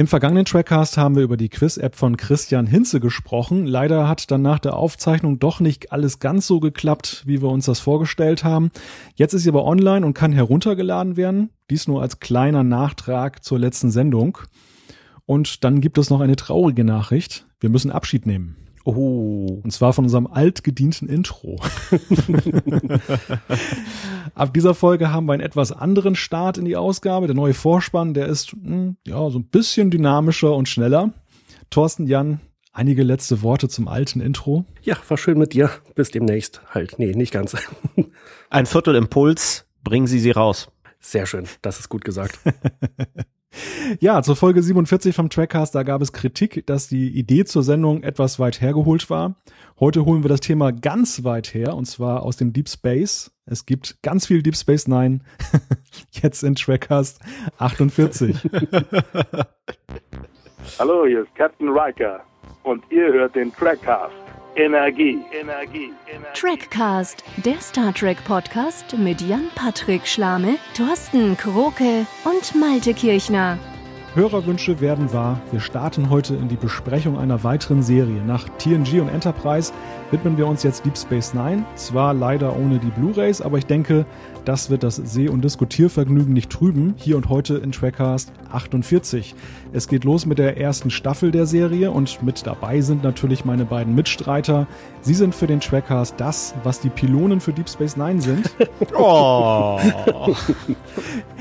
Im vergangenen Trackcast haben wir über die Quiz-App von Christian Hinze gesprochen. Leider hat dann nach der Aufzeichnung doch nicht alles ganz so geklappt, wie wir uns das vorgestellt haben. Jetzt ist sie aber online und kann heruntergeladen werden. Dies nur als kleiner Nachtrag zur letzten Sendung. Und dann gibt es noch eine traurige Nachricht. Wir müssen Abschied nehmen. Oh. Und zwar von unserem altgedienten Intro. Ab dieser Folge haben wir einen etwas anderen Start in die Ausgabe. Der neue Vorspann, der ist mh, hm, ja so ein bisschen dynamischer und schneller. Thorsten Jan, einige letzte Worte zum alten Intro. Ja, war schön mit dir. Bis demnächst. Halt, nee, nicht ganz. Ein Viertel Impuls, bringen Sie sie raus. Sehr schön, das ist gut gesagt. Ja, zur Folge 47 vom Trackcast, da gab es Kritik, dass die Idee zur Sendung etwas weit hergeholt war. Heute holen wir das Thema ganz weit her, und zwar aus dem Deep Space. Es gibt ganz viel Deep Space Nine, jetzt in Trackcast 48. Hallo, hier ist Captain Riker und ihr hört den Trackcast. Energie, Energie, Energie. Trackcast, der Star Trek Podcast mit Jan-Patrick Schlame, Thorsten Kroke und Malte Kirchner. Hörerwünsche werden wahr. Wir starten heute in die Besprechung einer weiteren Serie. Nach TNG und Enterprise widmen wir uns jetzt Deep Space Nine. Zwar leider ohne die Blu-rays, aber ich denke, das wird das Seh- und Diskutiervergnügen nicht trüben. Hier und heute in Trackcast 48. Es geht los mit der ersten Staffel der Serie und mit dabei sind natürlich meine beiden Mitstreiter. Sie sind für den Trackcast das, was die Pylonen für Deep Space Nine sind. oh.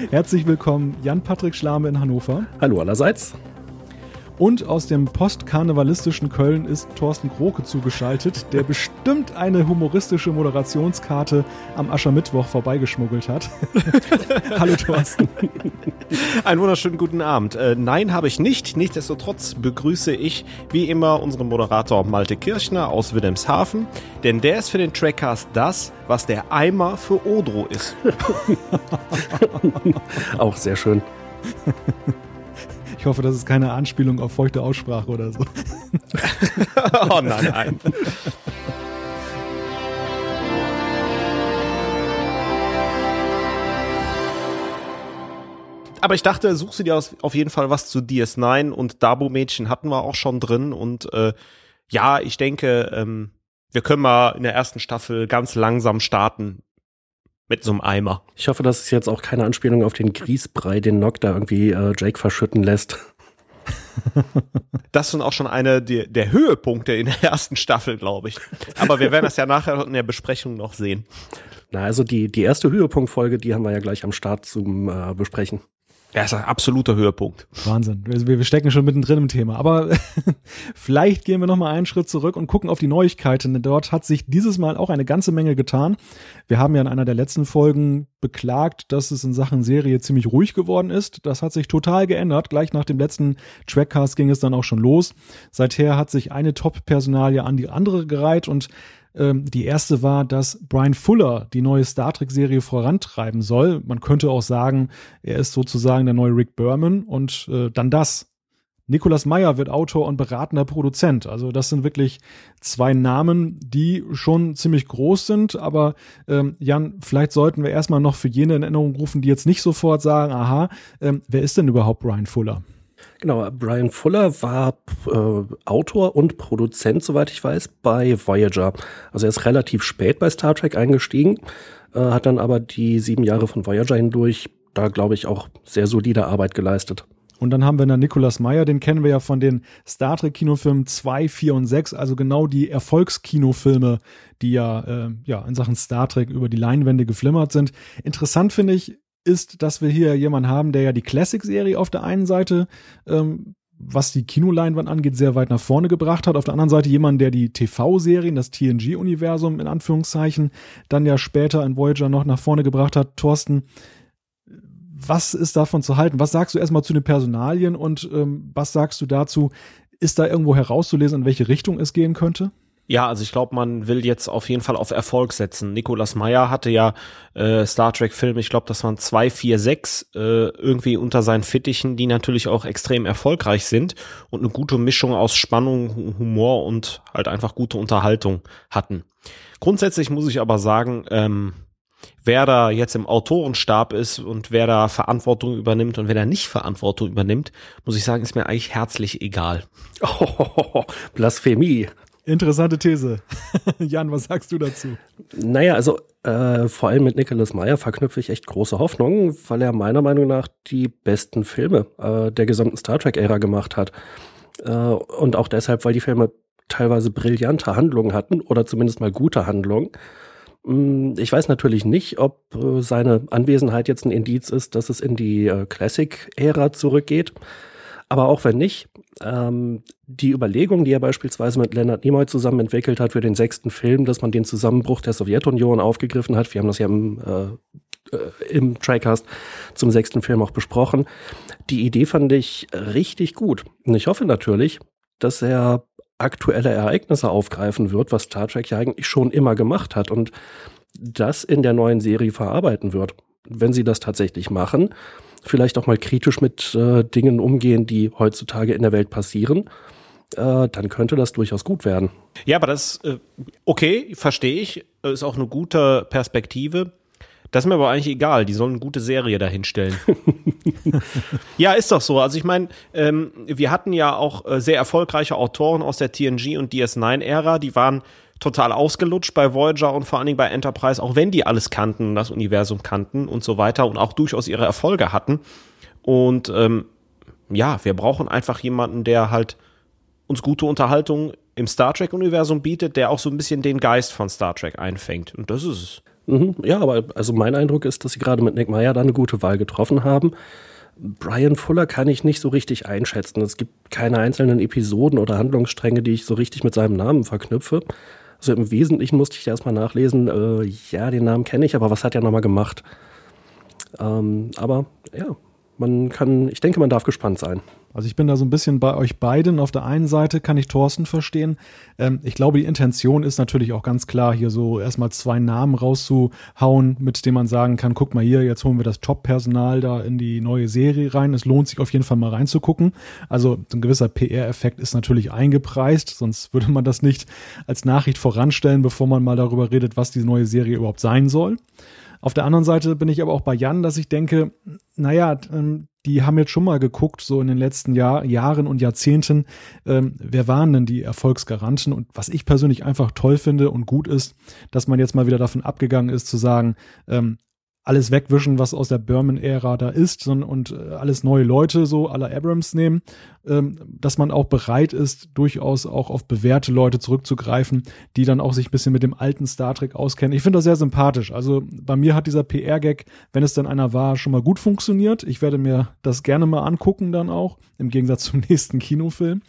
Herzlich willkommen, Jan-Patrick Schlame in Hannover. Hallo allerseits. Und aus dem postkarnevalistischen Köln ist Thorsten Kroke zugeschaltet, der bestimmt eine humoristische Moderationskarte am Aschermittwoch vorbeigeschmuggelt hat. Hallo Thorsten. Einen wunderschönen guten Abend. Äh, nein, habe ich nicht. Nichtsdestotrotz begrüße ich wie immer unseren Moderator Malte Kirchner aus Wilhelmshaven, denn der ist für den Trackcast das, was der Eimer für Odro ist. Auch sehr schön. Ich hoffe, das ist keine Anspielung auf feuchte Aussprache oder so. oh nein, nein. Aber ich dachte, suchst du dir auf jeden Fall was zu DS9 und Dabo-Mädchen hatten wir auch schon drin. Und äh, ja, ich denke, ähm, wir können mal in der ersten Staffel ganz langsam starten mit so einem Eimer. Ich hoffe, das ist jetzt auch keine Anspielung auf den Grießbrei, den Nock da irgendwie äh, Jake verschütten lässt. Das sind auch schon eine der, der Höhepunkte in der ersten Staffel, glaube ich. Aber wir werden das ja nachher in der Besprechung noch sehen. Na, also die, die erste Höhepunktfolge, die haben wir ja gleich am Start zum äh, Besprechen. Ja, ist ein absoluter Höhepunkt. Wahnsinn. Wir, wir stecken schon mittendrin im Thema. Aber vielleicht gehen wir noch mal einen Schritt zurück und gucken auf die Neuigkeiten. Dort hat sich dieses Mal auch eine ganze Menge getan. Wir haben ja in einer der letzten Folgen beklagt, dass es in Sachen Serie ziemlich ruhig geworden ist. Das hat sich total geändert. Gleich nach dem letzten Trackcast ging es dann auch schon los. Seither hat sich eine Top-Personalie an die andere gereiht und die erste war, dass Brian Fuller die neue Star Trek-Serie vorantreiben soll. Man könnte auch sagen, er ist sozusagen der neue Rick Berman und äh, dann das. Nicolas Meyer wird Autor und beratender Produzent. Also das sind wirklich zwei Namen, die schon ziemlich groß sind. Aber ähm, Jan, vielleicht sollten wir erstmal noch für jene in Erinnerung rufen, die jetzt nicht sofort sagen, aha, ähm, wer ist denn überhaupt Brian Fuller? Genau, Brian Fuller war äh, Autor und Produzent, soweit ich weiß, bei Voyager. Also er ist relativ spät bei Star Trek eingestiegen, äh, hat dann aber die sieben Jahre von Voyager hindurch da, glaube ich, auch sehr solide Arbeit geleistet. Und dann haben wir dann Nicolas Meyer, den kennen wir ja von den Star Trek Kinofilmen 2, 4 und 6, also genau die Erfolgskinofilme, die ja, äh, ja in Sachen Star Trek über die Leinwände geflimmert sind. Interessant finde ich, ist, dass wir hier jemanden haben, der ja die Classic-Serie auf der einen Seite, ähm, was die Kinoleinwand angeht, sehr weit nach vorne gebracht hat. Auf der anderen Seite jemand, der die TV-Serien, das TNG-Universum in Anführungszeichen, dann ja später in Voyager noch nach vorne gebracht hat. Thorsten, was ist davon zu halten? Was sagst du erstmal zu den Personalien und ähm, was sagst du dazu? Ist da irgendwo herauszulesen, in welche Richtung es gehen könnte? Ja, also ich glaube, man will jetzt auf jeden Fall auf Erfolg setzen. Nicolas Meyer hatte ja äh, Star Trek-Filme, ich glaube, das waren zwei, vier, sechs, äh, irgendwie unter seinen Fittichen, die natürlich auch extrem erfolgreich sind und eine gute Mischung aus Spannung, Humor und halt einfach gute Unterhaltung hatten. Grundsätzlich muss ich aber sagen, ähm, wer da jetzt im Autorenstab ist und wer da Verantwortung übernimmt und wer da nicht Verantwortung übernimmt, muss ich sagen, ist mir eigentlich herzlich egal. Oh, Blasphemie. Interessante These. Jan, was sagst du dazu? Naja, also äh, vor allem mit Nicholas Meyer verknüpfe ich echt große Hoffnungen, weil er meiner Meinung nach die besten Filme äh, der gesamten Star Trek-Ära gemacht hat. Äh, und auch deshalb, weil die Filme teilweise brillante Handlungen hatten oder zumindest mal gute Handlungen. Mm, ich weiß natürlich nicht, ob äh, seine Anwesenheit jetzt ein Indiz ist, dass es in die äh, Classic-Ära zurückgeht. Aber auch wenn nicht, ähm, die Überlegung, die er beispielsweise mit Leonard Nimoy zusammen entwickelt hat für den sechsten Film, dass man den Zusammenbruch der Sowjetunion aufgegriffen hat, wir haben das ja im, äh, äh im Tricast zum sechsten Film auch besprochen, die Idee fand ich richtig gut. Und ich hoffe natürlich, dass er aktuelle Ereignisse aufgreifen wird, was Star Trek ja eigentlich schon immer gemacht hat und das in der neuen Serie verarbeiten wird. Wenn sie das tatsächlich machen, vielleicht auch mal kritisch mit äh, Dingen umgehen, die heutzutage in der Welt passieren, äh, dann könnte das durchaus gut werden. Ja, aber das, äh, okay, verstehe ich, ist auch eine gute Perspektive. Das ist mir aber eigentlich egal, die sollen eine gute Serie dahinstellen. ja, ist doch so. Also ich meine, ähm, wir hatten ja auch äh, sehr erfolgreiche Autoren aus der TNG und DS9-Ära, die waren total ausgelutscht bei Voyager und vor allen Dingen bei Enterprise, auch wenn die alles kannten, das Universum kannten und so weiter und auch durchaus ihre Erfolge hatten. Und ähm, ja, wir brauchen einfach jemanden, der halt uns gute Unterhaltung im Star Trek-Universum bietet, der auch so ein bisschen den Geist von Star Trek einfängt. Und das ist es. Mhm, ja, aber also mein Eindruck ist, dass sie gerade mit Nick Meyer da eine gute Wahl getroffen haben. Brian Fuller kann ich nicht so richtig einschätzen. Es gibt keine einzelnen Episoden oder Handlungsstränge, die ich so richtig mit seinem Namen verknüpfe. Also im Wesentlichen musste ich erstmal nachlesen, äh, ja, den Namen kenne ich, aber was hat er nochmal gemacht? Ähm, aber ja, man kann, ich denke, man darf gespannt sein. Also ich bin da so ein bisschen bei euch beiden. Auf der einen Seite kann ich Thorsten verstehen. Ähm, ich glaube, die Intention ist natürlich auch ganz klar, hier so erstmal zwei Namen rauszuhauen, mit denen man sagen kann, guck mal hier, jetzt holen wir das Top-Personal da in die neue Serie rein. Es lohnt sich auf jeden Fall mal reinzugucken. Also ein gewisser PR-Effekt ist natürlich eingepreist, sonst würde man das nicht als Nachricht voranstellen, bevor man mal darüber redet, was die neue Serie überhaupt sein soll. Auf der anderen Seite bin ich aber auch bei Jan, dass ich denke, naja, ähm, die haben jetzt schon mal geguckt, so in den letzten Jahr, Jahren und Jahrzehnten, ähm, wer waren denn die Erfolgsgaranten? Und was ich persönlich einfach toll finde und gut ist, dass man jetzt mal wieder davon abgegangen ist zu sagen, ähm, alles wegwischen, was aus der Berman-Ära da ist und, und äh, alles neue Leute so aller Abrams nehmen, ähm, dass man auch bereit ist, durchaus auch auf bewährte Leute zurückzugreifen, die dann auch sich ein bisschen mit dem alten Star Trek auskennen. Ich finde das sehr sympathisch. Also bei mir hat dieser PR-Gag, wenn es denn einer war, schon mal gut funktioniert. Ich werde mir das gerne mal angucken dann auch, im Gegensatz zum nächsten Kinofilm.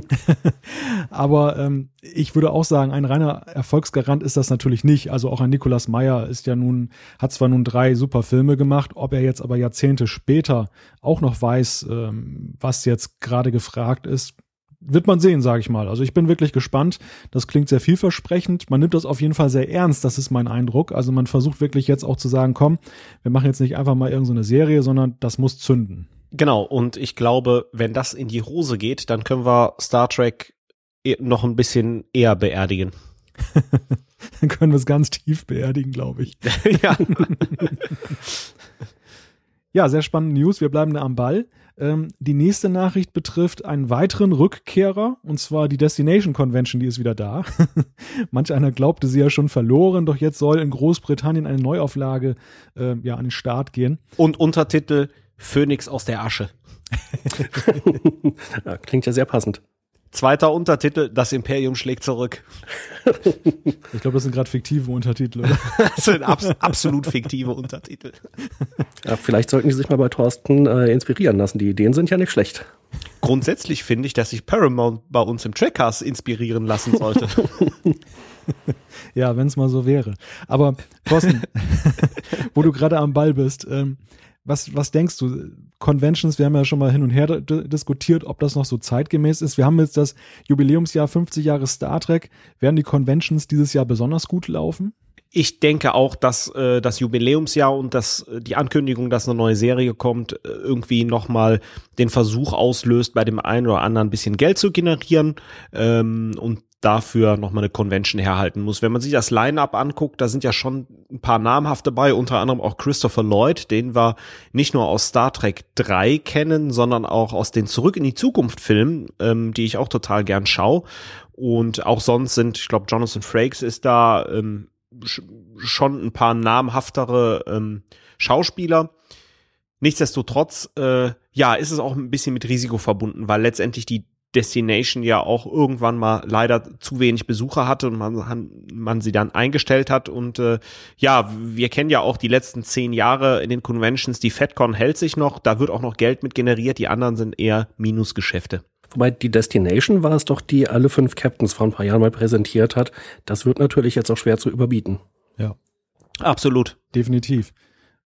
Aber ähm, ich würde auch sagen, ein reiner Erfolgsgarant ist das natürlich nicht. Also auch ein Nicolas Meyer ist ja nun, hat zwar nun drei super Filme gemacht, ob er jetzt aber Jahrzehnte später auch noch weiß, ähm, was jetzt gerade gefragt ist, wird man sehen, sage ich mal. Also ich bin wirklich gespannt. Das klingt sehr vielversprechend. Man nimmt das auf jeden Fall sehr ernst, das ist mein Eindruck. Also man versucht wirklich jetzt auch zu sagen, komm, wir machen jetzt nicht einfach mal irgendeine so Serie, sondern das muss zünden. Genau, und ich glaube, wenn das in die Hose geht, dann können wir Star Trek noch ein bisschen eher beerdigen. dann können wir es ganz tief beerdigen, glaube ich. ja. ja, sehr spannende News. Wir bleiben da am Ball. Ähm, die nächste Nachricht betrifft einen weiteren Rückkehrer, und zwar die Destination Convention, die ist wieder da. Manch einer glaubte sie ja schon verloren, doch jetzt soll in Großbritannien eine Neuauflage äh, ja, an den Start gehen. Und Untertitel Phönix aus der Asche. ja, klingt ja sehr passend. Zweiter Untertitel, das Imperium schlägt zurück. Ich glaube, das sind gerade fiktive Untertitel, oder? das sind abs absolut fiktive Untertitel. Ja, vielleicht sollten die sich mal bei Thorsten äh, inspirieren lassen. Die Ideen sind ja nicht schlecht. Grundsätzlich finde ich, dass sich Paramount bei uns im Trackcast inspirieren lassen sollte. ja, wenn es mal so wäre. Aber Thorsten, wo du gerade am Ball bist, ähm, was, was denkst du? Conventions, wir haben ja schon mal hin und her diskutiert, ob das noch so zeitgemäß ist. Wir haben jetzt das Jubiläumsjahr 50 Jahre Star Trek. Werden die Conventions dieses Jahr besonders gut laufen? Ich denke auch, dass äh, das Jubiläumsjahr und das, äh, die Ankündigung, dass eine neue Serie kommt, äh, irgendwie nochmal den Versuch auslöst, bei dem einen oder anderen ein bisschen Geld zu generieren. Ähm, und dafür nochmal eine Convention herhalten muss. Wenn man sich das Line-Up anguckt, da sind ja schon ein paar namhafte dabei, unter anderem auch Christopher Lloyd, den wir nicht nur aus Star Trek 3 kennen, sondern auch aus den Zurück in die Zukunft Filmen, ähm, die ich auch total gern schaue. Und auch sonst sind, ich glaube, Jonathan Frakes ist da ähm, schon ein paar namhaftere ähm, Schauspieler. Nichtsdestotrotz, äh, ja, ist es auch ein bisschen mit Risiko verbunden, weil letztendlich die Destination ja auch irgendwann mal leider zu wenig Besucher hatte und man, man sie dann eingestellt hat. Und äh, ja, wir kennen ja auch die letzten zehn Jahre in den Conventions, die FedCon hält sich noch, da wird auch noch Geld mit generiert, die anderen sind eher Minusgeschäfte. Wobei die Destination war es doch, die alle fünf Captains vor ein paar Jahren mal präsentiert hat. Das wird natürlich jetzt auch schwer zu überbieten. Ja. Absolut. Definitiv.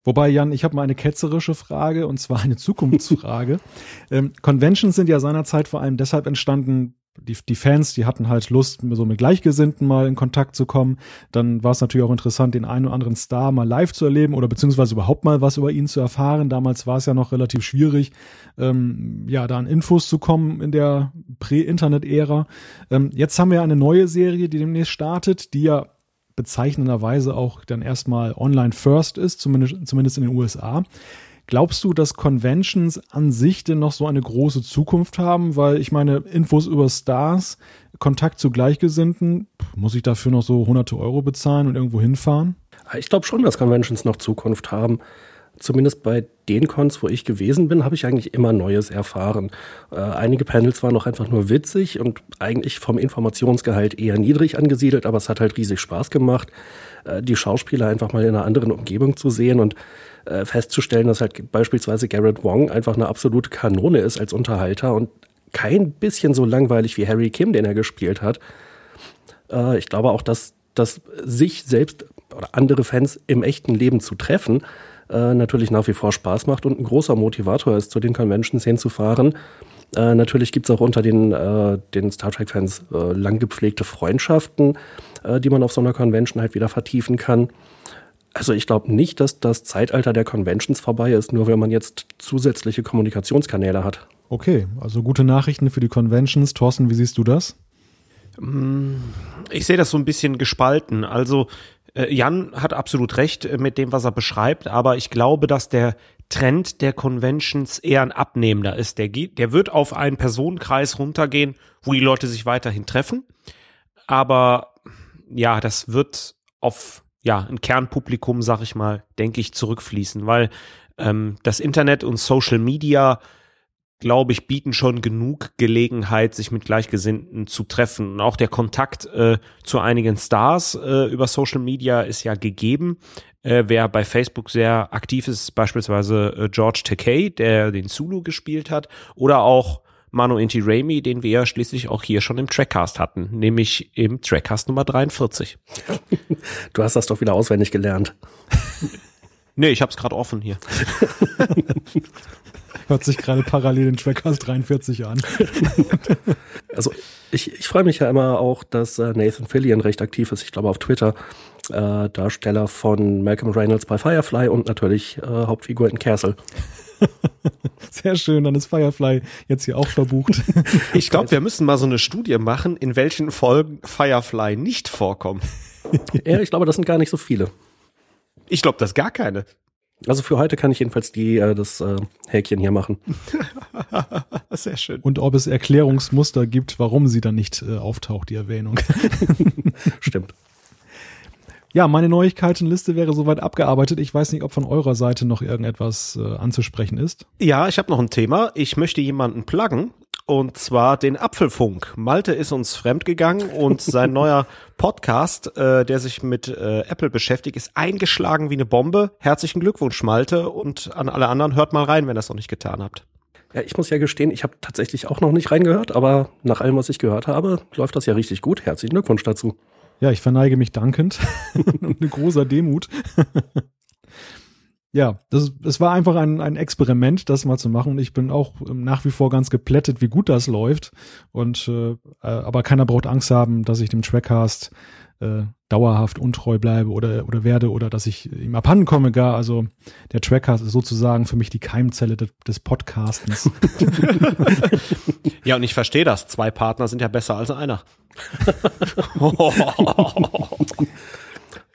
Wobei, Jan, ich habe mal eine ketzerische Frage und zwar eine Zukunftsfrage. ähm, Conventions sind ja seinerzeit vor allem deshalb entstanden, die, die Fans, die hatten halt Lust, so mit Gleichgesinnten mal in Kontakt zu kommen. Dann war es natürlich auch interessant, den einen oder anderen Star mal live zu erleben oder beziehungsweise überhaupt mal was über ihn zu erfahren. Damals war es ja noch relativ schwierig, ähm, ja, da an Infos zu kommen in der Prä-Internet-Ära. Ähm, jetzt haben wir eine neue Serie, die demnächst startet, die ja bezeichnenderweise auch dann erstmal online first ist, zumindest, zumindest in den USA. Glaubst du, dass Conventions an sich denn noch so eine große Zukunft haben? Weil ich meine, Infos über Stars, Kontakt zu Gleichgesinnten, muss ich dafür noch so hunderte Euro bezahlen und irgendwo hinfahren? Ich glaube schon, dass Conventions noch Zukunft haben zumindest bei den Cons, wo ich gewesen bin, habe ich eigentlich immer Neues erfahren. Äh, einige Panels waren auch einfach nur witzig und eigentlich vom Informationsgehalt eher niedrig angesiedelt, aber es hat halt riesig Spaß gemacht, äh, die Schauspieler einfach mal in einer anderen Umgebung zu sehen und äh, festzustellen, dass halt beispielsweise Garrett Wong einfach eine absolute Kanone ist als Unterhalter und kein bisschen so langweilig wie Harry Kim, den er gespielt hat. Äh, ich glaube auch, dass, dass sich selbst oder andere Fans im echten Leben zu treffen, äh, natürlich nach wie vor Spaß macht und ein großer Motivator ist, zu den Conventions hinzufahren. Äh, natürlich gibt's auch unter den, äh, den Star Trek-Fans äh, lang gepflegte Freundschaften, äh, die man auf so einer Convention halt wieder vertiefen kann. Also ich glaube nicht, dass das Zeitalter der Conventions vorbei ist, nur wenn man jetzt zusätzliche Kommunikationskanäle hat. Okay, also gute Nachrichten für die Conventions. Thorsten, wie siehst du das? Mm, ich sehe das so ein bisschen gespalten. Also Jan hat absolut recht äh, mit dem, was er beschreibt, aber ich glaube, dass der Trend der Conventions eher ein abnehmender ist. Der geht, der wird auf einen Personenkreis runtergehen, wo die Leute sich weiterhin treffen. Aber ja, das wird auf ja ein Kernpublikum, sag ich mal, denke ich, zurückfließen, weil ähm, das Internet und Social Media glaube ich, bieten schon genug Gelegenheit, sich mit Gleichgesinnten zu treffen. Und auch der Kontakt äh, zu einigen Stars äh, über Social Media ist ja gegeben. Äh, wer bei Facebook sehr aktiv ist, beispielsweise äh, George Takei, der den Zulu gespielt hat, oder auch Manu Inti Raimi, den wir ja schließlich auch hier schon im Trackcast hatten, nämlich im Trackcast Nummer 43. Du hast das doch wieder auswendig gelernt. nee, ich habe es gerade offen hier. Hört sich gerade parallel den Trackcast 43 an. also ich, ich freue mich ja immer auch, dass äh, Nathan Fillion recht aktiv ist. Ich glaube auf Twitter. Äh, Darsteller von Malcolm Reynolds bei Firefly und natürlich äh, Hauptfigur in Castle. Sehr schön, dann ist Firefly jetzt hier auch verbucht. Ich glaube, wir müssen mal so eine Studie machen, in welchen Folgen Firefly nicht vorkommen. Ja, ich glaube, das sind gar nicht so viele. Ich glaube, das ist gar keine. Also für heute kann ich jedenfalls die, äh, das äh, Häkchen hier machen. Sehr schön. Und ob es Erklärungsmuster gibt, warum sie dann nicht äh, auftaucht, die Erwähnung. Stimmt. Ja, meine Neuigkeitenliste wäre soweit abgearbeitet. Ich weiß nicht, ob von eurer Seite noch irgendetwas äh, anzusprechen ist. Ja, ich habe noch ein Thema. Ich möchte jemanden pluggen und zwar den Apfelfunk. Malte ist uns fremdgegangen und sein neuer Podcast, äh, der sich mit äh, Apple beschäftigt, ist eingeschlagen wie eine Bombe. Herzlichen Glückwunsch, Malte. Und an alle anderen, hört mal rein, wenn ihr das noch nicht getan habt. Ja, ich muss ja gestehen, ich habe tatsächlich auch noch nicht reingehört, aber nach allem, was ich gehört habe, läuft das ja richtig gut. Herzlichen Glückwunsch dazu. Ja, ich verneige mich dankend und eine großer Demut. Ja, das, es war einfach ein, ein Experiment, das mal zu machen. Und ich bin auch nach wie vor ganz geplättet, wie gut das läuft. Und äh, aber keiner braucht Angst haben, dass ich dem Trackcast äh, dauerhaft untreu bleibe oder, oder werde oder dass ich ihm abhanden komme gar. Also der Trackcast ist sozusagen für mich die Keimzelle des, des Podcastens. ja, und ich verstehe das. Zwei Partner sind ja besser als einer.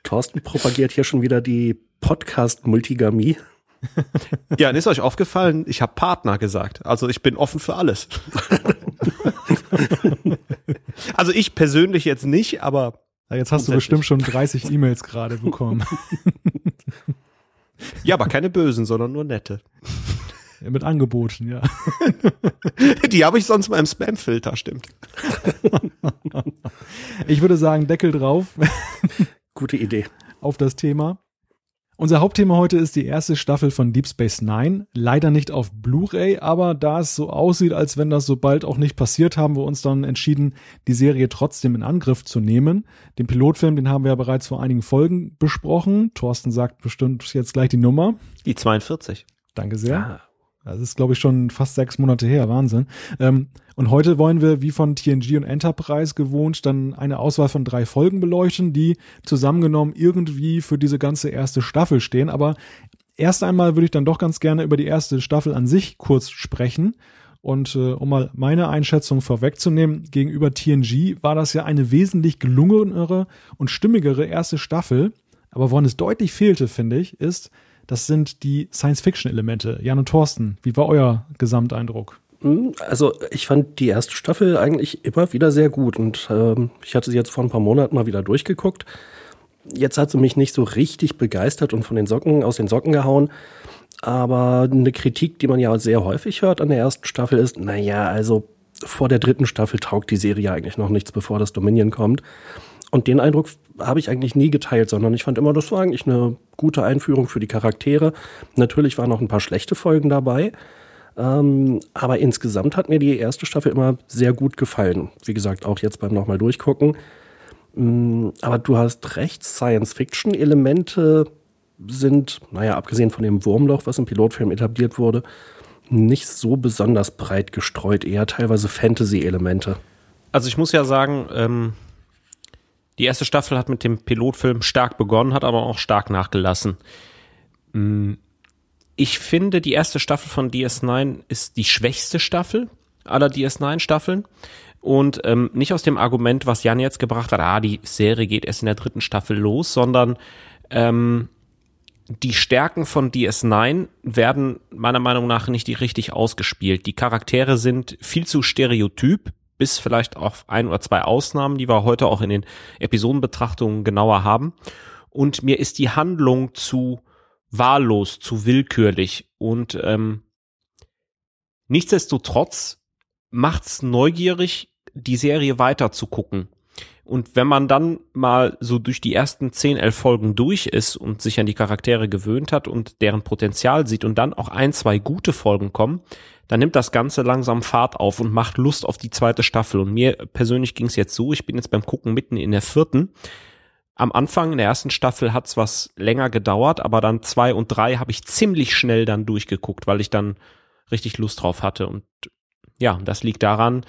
Thorsten propagiert hier schon wieder die Podcast-Multigamie. Ja, und ist euch aufgefallen, ich habe Partner gesagt. Also ich bin offen für alles. also ich persönlich jetzt nicht, aber. Ja, jetzt hast du bestimmt schon 30 E-Mails gerade bekommen. ja, aber keine bösen, sondern nur nette. Ja, mit Angeboten, ja. Die habe ich sonst mal im Spam-Filter, stimmt. Ich würde sagen, Deckel drauf. Gute Idee. Auf das Thema. Unser Hauptthema heute ist die erste Staffel von Deep Space Nine. Leider nicht auf Blu-ray, aber da es so aussieht, als wenn das so bald auch nicht passiert, haben wir uns dann entschieden, die Serie trotzdem in Angriff zu nehmen. Den Pilotfilm, den haben wir ja bereits vor einigen Folgen besprochen. Thorsten sagt bestimmt jetzt gleich die Nummer. Die 42. Danke sehr. Ah. Das ist, glaube ich, schon fast sechs Monate her. Wahnsinn. Ähm, und heute wollen wir, wie von TNG und Enterprise gewohnt, dann eine Auswahl von drei Folgen beleuchten, die zusammengenommen irgendwie für diese ganze erste Staffel stehen. Aber erst einmal würde ich dann doch ganz gerne über die erste Staffel an sich kurz sprechen. Und äh, um mal meine Einschätzung vorwegzunehmen, gegenüber TNG war das ja eine wesentlich gelungenere und stimmigere erste Staffel. Aber woran es deutlich fehlte, finde ich, ist, das sind die Science-Fiction-Elemente. Jan und Thorsten, wie war euer Gesamteindruck? Hm, also ich fand die erste Staffel eigentlich immer wieder sehr gut und ähm, ich hatte sie jetzt vor ein paar Monaten mal wieder durchgeguckt. Jetzt hat sie mich nicht so richtig begeistert und von den Socken aus den Socken gehauen. Aber eine Kritik, die man ja sehr häufig hört an der ersten Staffel ist, naja, also vor der dritten Staffel taugt die Serie eigentlich noch nichts, bevor das Dominion kommt. Und den Eindruck habe ich eigentlich nie geteilt, sondern ich fand immer, das war eigentlich eine gute Einführung für die Charaktere. Natürlich waren noch ein paar schlechte Folgen dabei. Ähm, aber insgesamt hat mir die erste Staffel immer sehr gut gefallen. Wie gesagt, auch jetzt beim nochmal durchgucken. Ähm, aber du hast recht, Science-Fiction-Elemente sind, naja, abgesehen von dem Wurmloch, was im Pilotfilm etabliert wurde, nicht so besonders breit gestreut, eher teilweise Fantasy-Elemente. Also ich muss ja sagen, ähm, die erste Staffel hat mit dem Pilotfilm stark begonnen, hat aber auch stark nachgelassen. Mm, ich finde, die erste Staffel von DS9 ist die schwächste Staffel aller DS9-Staffeln. Und ähm, nicht aus dem Argument, was Jan jetzt gebracht hat, ah, die Serie geht erst in der dritten Staffel los, sondern ähm, die Stärken von DS9 werden meiner Meinung nach nicht richtig ausgespielt. Die Charaktere sind viel zu stereotyp, bis vielleicht auf ein oder zwei Ausnahmen, die wir heute auch in den Episodenbetrachtungen genauer haben. Und mir ist die Handlung zu wahllos, zu willkürlich. Und ähm, nichtsdestotrotz macht's neugierig, die Serie weiter zu gucken. Und wenn man dann mal so durch die ersten zehn, elf Folgen durch ist und sich an die Charaktere gewöhnt hat und deren Potenzial sieht und dann auch ein, zwei gute Folgen kommen, dann nimmt das Ganze langsam Fahrt auf und macht Lust auf die zweite Staffel. Und mir persönlich ging es jetzt so, ich bin jetzt beim Gucken mitten in der vierten. Am Anfang in der ersten Staffel hat's was länger gedauert, aber dann zwei und drei habe ich ziemlich schnell dann durchgeguckt, weil ich dann richtig Lust drauf hatte. Und ja, das liegt daran,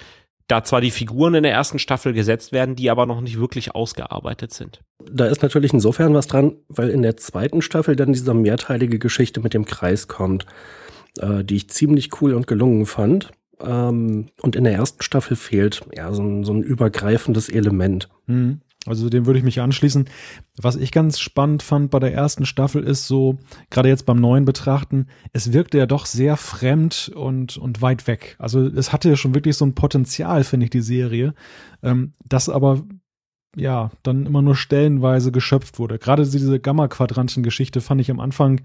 da zwar die Figuren in der ersten Staffel gesetzt werden, die aber noch nicht wirklich ausgearbeitet sind. Da ist natürlich insofern was dran, weil in der zweiten Staffel dann diese mehrteilige Geschichte mit dem Kreis kommt äh, die ich ziemlich cool und gelungen fand. Ähm, und in der ersten Staffel fehlt ja so ein, so ein übergreifendes Element. Mhm. Also dem würde ich mich anschließen. Was ich ganz spannend fand bei der ersten Staffel ist so, gerade jetzt beim neuen Betrachten, es wirkte ja doch sehr fremd und, und weit weg. Also es hatte ja schon wirklich so ein Potenzial, finde ich, die Serie, ähm, das aber ja dann immer nur stellenweise geschöpft wurde. Gerade diese Gamma-Quadranten-Geschichte fand ich am Anfang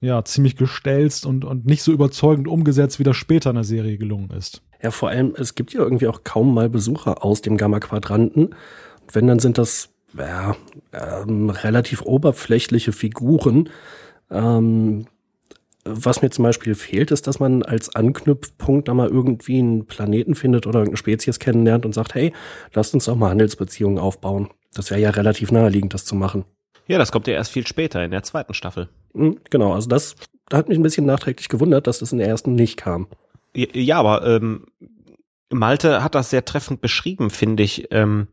ja, ziemlich gestelzt und, und nicht so überzeugend umgesetzt, wie das später in der Serie gelungen ist. Ja, vor allem, es gibt ja irgendwie auch kaum mal Besucher aus dem Gamma-Quadranten. Wenn, dann sind das ja, ähm, relativ oberflächliche Figuren. Ähm, was mir zum Beispiel fehlt, ist, dass man als Anknüpfpunkt da mal irgendwie einen Planeten findet oder irgendeine Spezies kennenlernt und sagt, hey, lasst uns doch mal Handelsbeziehungen aufbauen. Das wäre ja relativ naheliegend, das zu machen. Ja, das kommt ja erst viel später in der zweiten Staffel. Hm, genau, also das hat mich ein bisschen nachträglich gewundert, dass das in der ersten nicht kam. Ja, aber ähm, Malte hat das sehr treffend beschrieben, finde ich. Ähm,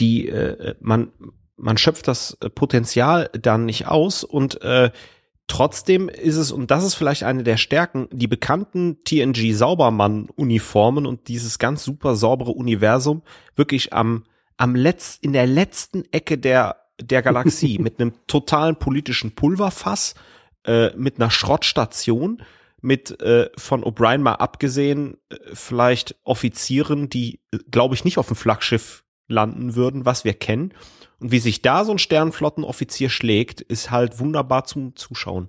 die äh, man man schöpft das äh, Potenzial dann nicht aus und äh, trotzdem ist es, und das ist vielleicht eine der Stärken, die bekannten TNG Saubermann-Uniformen und dieses ganz super saubere Universum wirklich am, am Letz-, in der letzten Ecke der, der Galaxie mit einem totalen politischen Pulverfass, äh, mit einer Schrottstation, mit äh, von O'Brien mal abgesehen, äh, vielleicht Offizieren, die, äh, glaube ich, nicht auf dem Flaggschiff landen würden, was wir kennen. Und wie sich da so ein Sternflottenoffizier schlägt, ist halt wunderbar zum Zuschauen.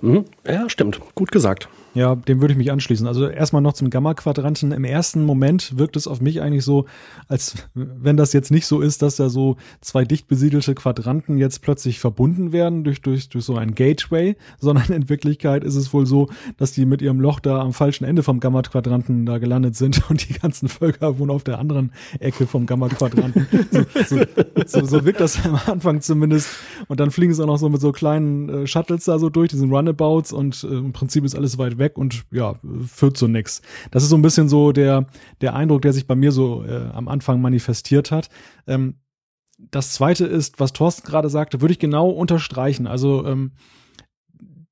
Mhm. Ja, stimmt. Gut gesagt. Ja, dem würde ich mich anschließen. Also erstmal noch zum Gamma-Quadranten. Im ersten Moment wirkt es auf mich eigentlich so, als wenn das jetzt nicht so ist, dass da so zwei dicht besiedelte Quadranten jetzt plötzlich verbunden werden durch, durch, durch so ein Gateway, sondern in Wirklichkeit ist es wohl so, dass die mit ihrem Loch da am falschen Ende vom Gamma-Quadranten da gelandet sind und die ganzen Völker wohnen auf der anderen Ecke vom Gamma-Quadranten. So, so, so, so wirkt das am Anfang zumindest. Und dann fliegen sie auch noch so mit so kleinen äh, Shuttles da so durch, diesen Runabouts und äh, im Prinzip ist alles weit weg und ja, führt zu nix. Das ist so ein bisschen so der, der Eindruck, der sich bei mir so äh, am Anfang manifestiert hat. Ähm, das zweite ist, was Thorsten gerade sagte, würde ich genau unterstreichen. Also ähm,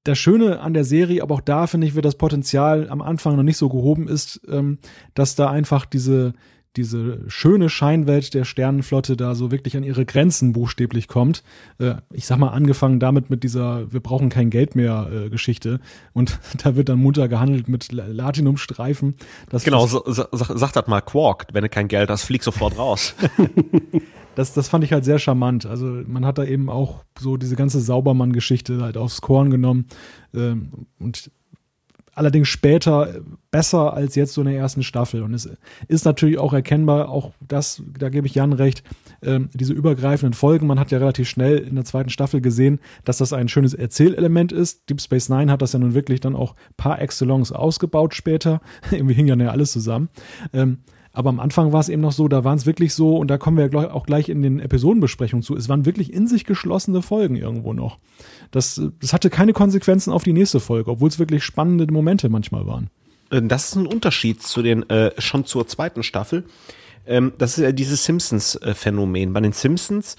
das Schöne an der Serie, aber auch da finde ich, wird das Potenzial am Anfang noch nicht so gehoben ist, ähm, dass da einfach diese, diese schöne Scheinwelt der Sternenflotte da so wirklich an ihre Grenzen buchstäblich kommt. Äh, ich sag mal, angefangen damit mit dieser Wir brauchen kein Geld mehr äh, Geschichte. Und da wird dann munter gehandelt mit Latinumstreifen. Genau, so, so, sag das mal Quark, wenn du kein Geld hast, flieg sofort raus. das, das fand ich halt sehr charmant. Also man hat da eben auch so diese ganze Saubermann-Geschichte halt aufs Korn genommen. Ähm, und allerdings später besser als jetzt so in der ersten Staffel. Und es ist natürlich auch erkennbar, auch das, da gebe ich Jan recht, äh, diese übergreifenden Folgen. Man hat ja relativ schnell in der zweiten Staffel gesehen, dass das ein schönes Erzählelement ist. Deep Space Nine hat das ja nun wirklich dann auch par excellence ausgebaut später. Irgendwie hing ja alles zusammen. Ähm, aber am Anfang war es eben noch so, da waren es wirklich so, und da kommen wir auch gleich in den Episodenbesprechungen zu, es waren wirklich in sich geschlossene Folgen irgendwo noch. Das, das hatte keine Konsequenzen auf die nächste Folge, obwohl es wirklich spannende Momente manchmal waren. Äh, das ist ein Unterschied zu den, äh, schon zur zweiten Staffel. Ähm, das ist ja dieses Simpsons-Phänomen. Bei den Simpsons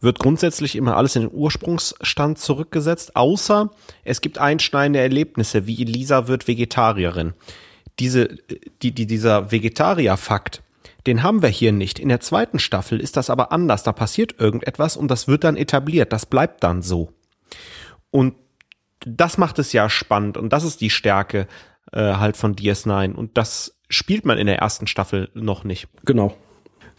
wird grundsätzlich immer alles in den Ursprungsstand zurückgesetzt, außer es gibt einschneidende Erlebnisse, wie Lisa wird Vegetarierin. Diese, die, die, dieser Vegetarier-Fakt, den haben wir hier nicht. In der zweiten Staffel ist das aber anders. Da passiert irgendetwas und das wird dann etabliert. Das bleibt dann so. Und das macht es ja spannend und das ist die Stärke äh, halt von DS9 und das spielt man in der ersten Staffel noch nicht. Genau.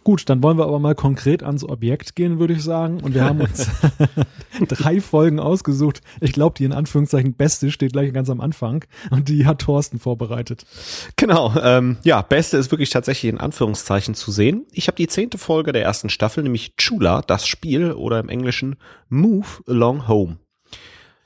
Gut, dann wollen wir aber mal konkret ans Objekt gehen, würde ich sagen. Und wir haben uns drei Folgen ausgesucht. Ich glaube, die in Anführungszeichen beste steht gleich ganz am Anfang. Und die hat Thorsten vorbereitet. Genau, ähm, ja, beste ist wirklich tatsächlich in Anführungszeichen zu sehen. Ich habe die zehnte Folge der ersten Staffel, nämlich Chula, das Spiel oder im Englischen Move Along Home.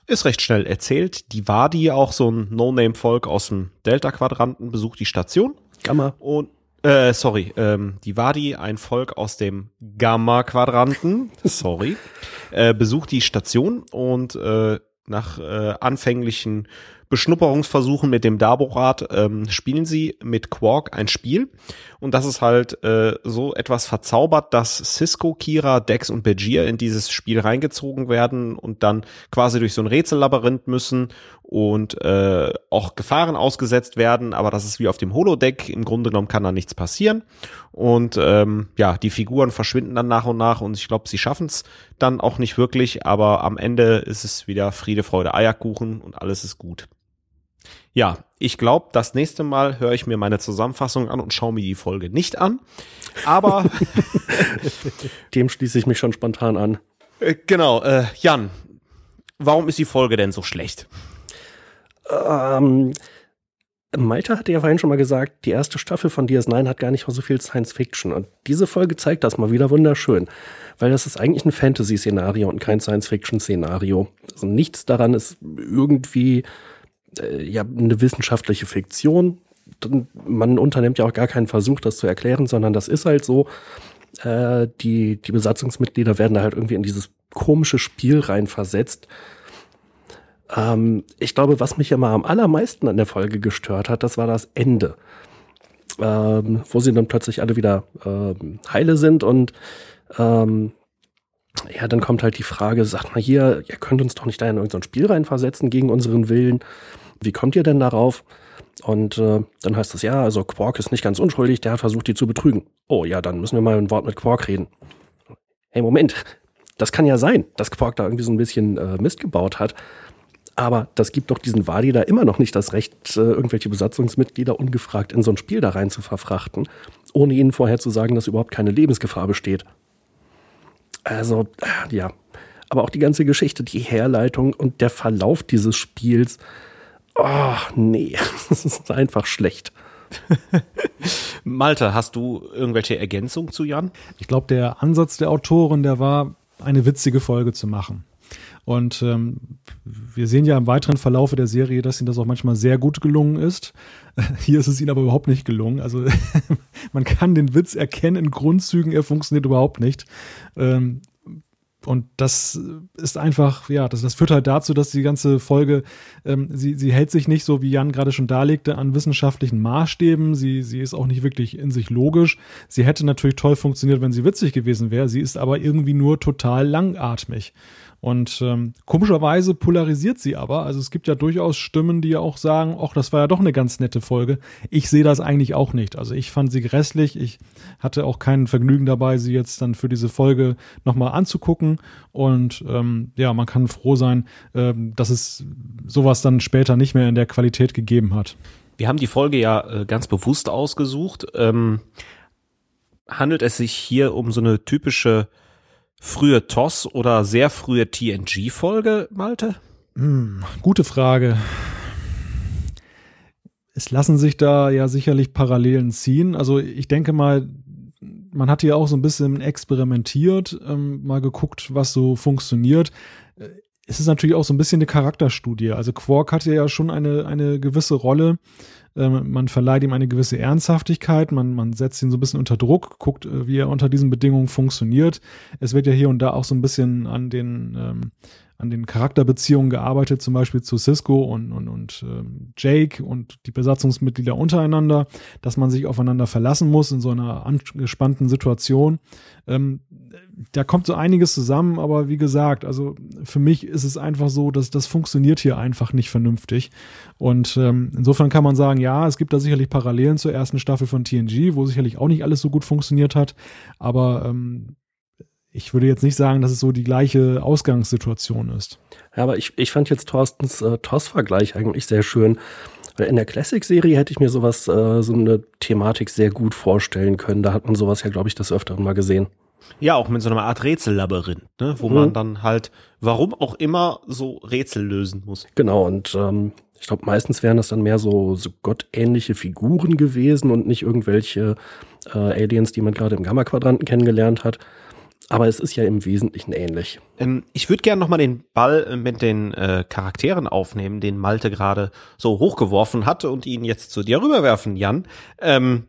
Ist recht schnell erzählt. Die Wadi, auch so ein No-Name-Volk aus dem Delta-Quadranten, besucht die Station. Gamma. Und äh, sorry, ähm, die Wadi, ein Volk aus dem Gamma-Quadranten, sorry, äh, besucht die Station und äh, nach äh, anfänglichen Beschnupperungsversuchen mit dem Daborat ähm, spielen sie mit Quark ein Spiel. Und das ist halt äh, so etwas verzaubert, dass Cisco, Kira, Dex und Begier in dieses Spiel reingezogen werden und dann quasi durch so ein Rätsellabyrinth müssen und äh, auch Gefahren ausgesetzt werden, aber das ist wie auf dem Holodeck. Im Grunde genommen kann da nichts passieren. Und ähm, ja, die Figuren verschwinden dann nach und nach und ich glaube, sie schaffen es dann auch nicht wirklich, aber am Ende ist es wieder Friede, Freude, Eierkuchen und alles ist gut. Ja, ich glaube, das nächste Mal höre ich mir meine Zusammenfassung an und schaue mir die Folge nicht an. Aber dem schließe ich mich schon spontan an. Äh, genau, äh, Jan, warum ist die Folge denn so schlecht? Ähm, Malte hatte ja vorhin schon mal gesagt, die erste Staffel von DS9 hat gar nicht mal so viel Science Fiction. Und diese Folge zeigt das mal wieder wunderschön. Weil das ist eigentlich ein Fantasy-Szenario und kein Science-Fiction-Szenario. Also nichts daran ist irgendwie äh, ja eine wissenschaftliche Fiktion. Man unternimmt ja auch gar keinen Versuch, das zu erklären, sondern das ist halt so. Äh, die, die Besatzungsmitglieder werden da halt irgendwie in dieses komische Spiel reinversetzt. Ähm, ich glaube, was mich immer am allermeisten an der Folge gestört hat, das war das Ende. Ähm, wo sie dann plötzlich alle wieder ähm, heile sind und Ähm, ja, dann kommt halt die Frage, sagt mal hier, ihr könnt uns doch nicht da in irgendein Spiel reinversetzen gegen unseren Willen. Wie kommt ihr denn darauf? Und äh, dann heißt es, ja, also Quark ist nicht ganz unschuldig, der hat versucht, die zu betrügen. Oh ja, dann müssen wir mal ein Wort mit Quark reden. Hey, Moment, das kann ja sein, dass Quark da irgendwie so ein bisschen äh, Mist gebaut hat. Aber das gibt doch diesen Wadi da immer noch nicht das Recht, äh, irgendwelche Besatzungsmitglieder ungefragt in so ein Spiel da rein zu verfrachten, ohne ihnen vorher zu sagen, dass überhaupt keine Lebensgefahr besteht. Also, ja. Aber auch die ganze Geschichte, die Herleitung und der Verlauf dieses Spiels, oh, nee, das ist einfach schlecht. Malte, hast du irgendwelche Ergänzungen zu Jan? Ich glaube, der Ansatz der Autorin, der war, eine witzige Folge zu machen. Und ähm, wir sehen ja im weiteren Verlaufe der Serie, dass ihnen das auch manchmal sehr gut gelungen ist. Hier ist es ihnen aber überhaupt nicht gelungen. Also man kann den Witz erkennen in Grundzügen, er funktioniert überhaupt nicht. Ähm, und das ist einfach, ja, das, das führt halt dazu, dass die ganze Folge, ähm, sie, sie hält sich nicht so, wie Jan gerade schon darlegte, an wissenschaftlichen Maßstäben. Sie, sie ist auch nicht wirklich in sich logisch. Sie hätte natürlich toll funktioniert, wenn sie witzig gewesen wäre. Sie ist aber irgendwie nur total langatmig. Und ähm, komischerweise polarisiert sie aber. Also es gibt ja durchaus Stimmen, die ja auch sagen, ach, das war ja doch eine ganz nette Folge. Ich sehe das eigentlich auch nicht. Also ich fand sie grässlich. Ich hatte auch kein Vergnügen dabei, sie jetzt dann für diese Folge nochmal anzugucken. Und ähm, ja, man kann froh sein, ähm, dass es sowas dann später nicht mehr in der Qualität gegeben hat. Wir haben die Folge ja äh, ganz bewusst ausgesucht. Ähm, handelt es sich hier um so eine typische frühe TOS oder sehr frühe TNG-Folge, Malte? Hm, gute Frage. Es lassen sich da ja sicherlich Parallelen ziehen. Also ich denke mal, man hat hier auch so ein bisschen experimentiert, ähm, mal geguckt, was so funktioniert. Es ist natürlich auch so ein bisschen eine Charakterstudie. Also Quark hatte ja schon eine, eine gewisse Rolle man verleiht ihm eine gewisse Ernsthaftigkeit, man, man setzt ihn so ein bisschen unter Druck, guckt, äh, wie er unter diesen Bedingungen funktioniert. Es wird ja hier und da auch so ein bisschen an den ähm, an den Charakterbeziehungen gearbeitet, zum Beispiel zu Cisco und, und, und ähm, Jake und die Besatzungsmitglieder untereinander, dass man sich aufeinander verlassen muss in so einer angespannten Situation. Ähm, da kommt so einiges zusammen, aber wie gesagt, also für mich ist es einfach so, dass das funktioniert hier einfach nicht vernünftig. Und ähm, insofern kann man sagen, ja, es gibt da sicherlich Parallelen zur ersten Staffel von TNG, wo sicherlich auch nicht alles so gut funktioniert hat, aber ähm, ich würde jetzt nicht sagen, dass es so die gleiche Ausgangssituation ist. Ja, aber ich, ich fand jetzt Thorstens äh, TOS-Vergleich eigentlich sehr schön. Weil in der Classic-Serie hätte ich mir sowas, äh, so eine Thematik sehr gut vorstellen können. Da hat man sowas ja, glaube ich, des Öfteren mal gesehen. Ja, auch mit so einer Art Rätsellabyrinth, ne? wo mhm. man dann halt, warum auch immer, so Rätsel lösen muss. Genau, und ähm, ich glaube, meistens wären das dann mehr so, so gottähnliche Figuren gewesen und nicht irgendwelche äh, Aliens, die man gerade im Gamma-Quadranten kennengelernt hat. Aber es ist ja im Wesentlichen ähnlich. Ähm, ich würde gerne nochmal den Ball äh, mit den äh, Charakteren aufnehmen, den Malte gerade so hochgeworfen hatte und ihn jetzt zu dir rüberwerfen, Jan. Ähm,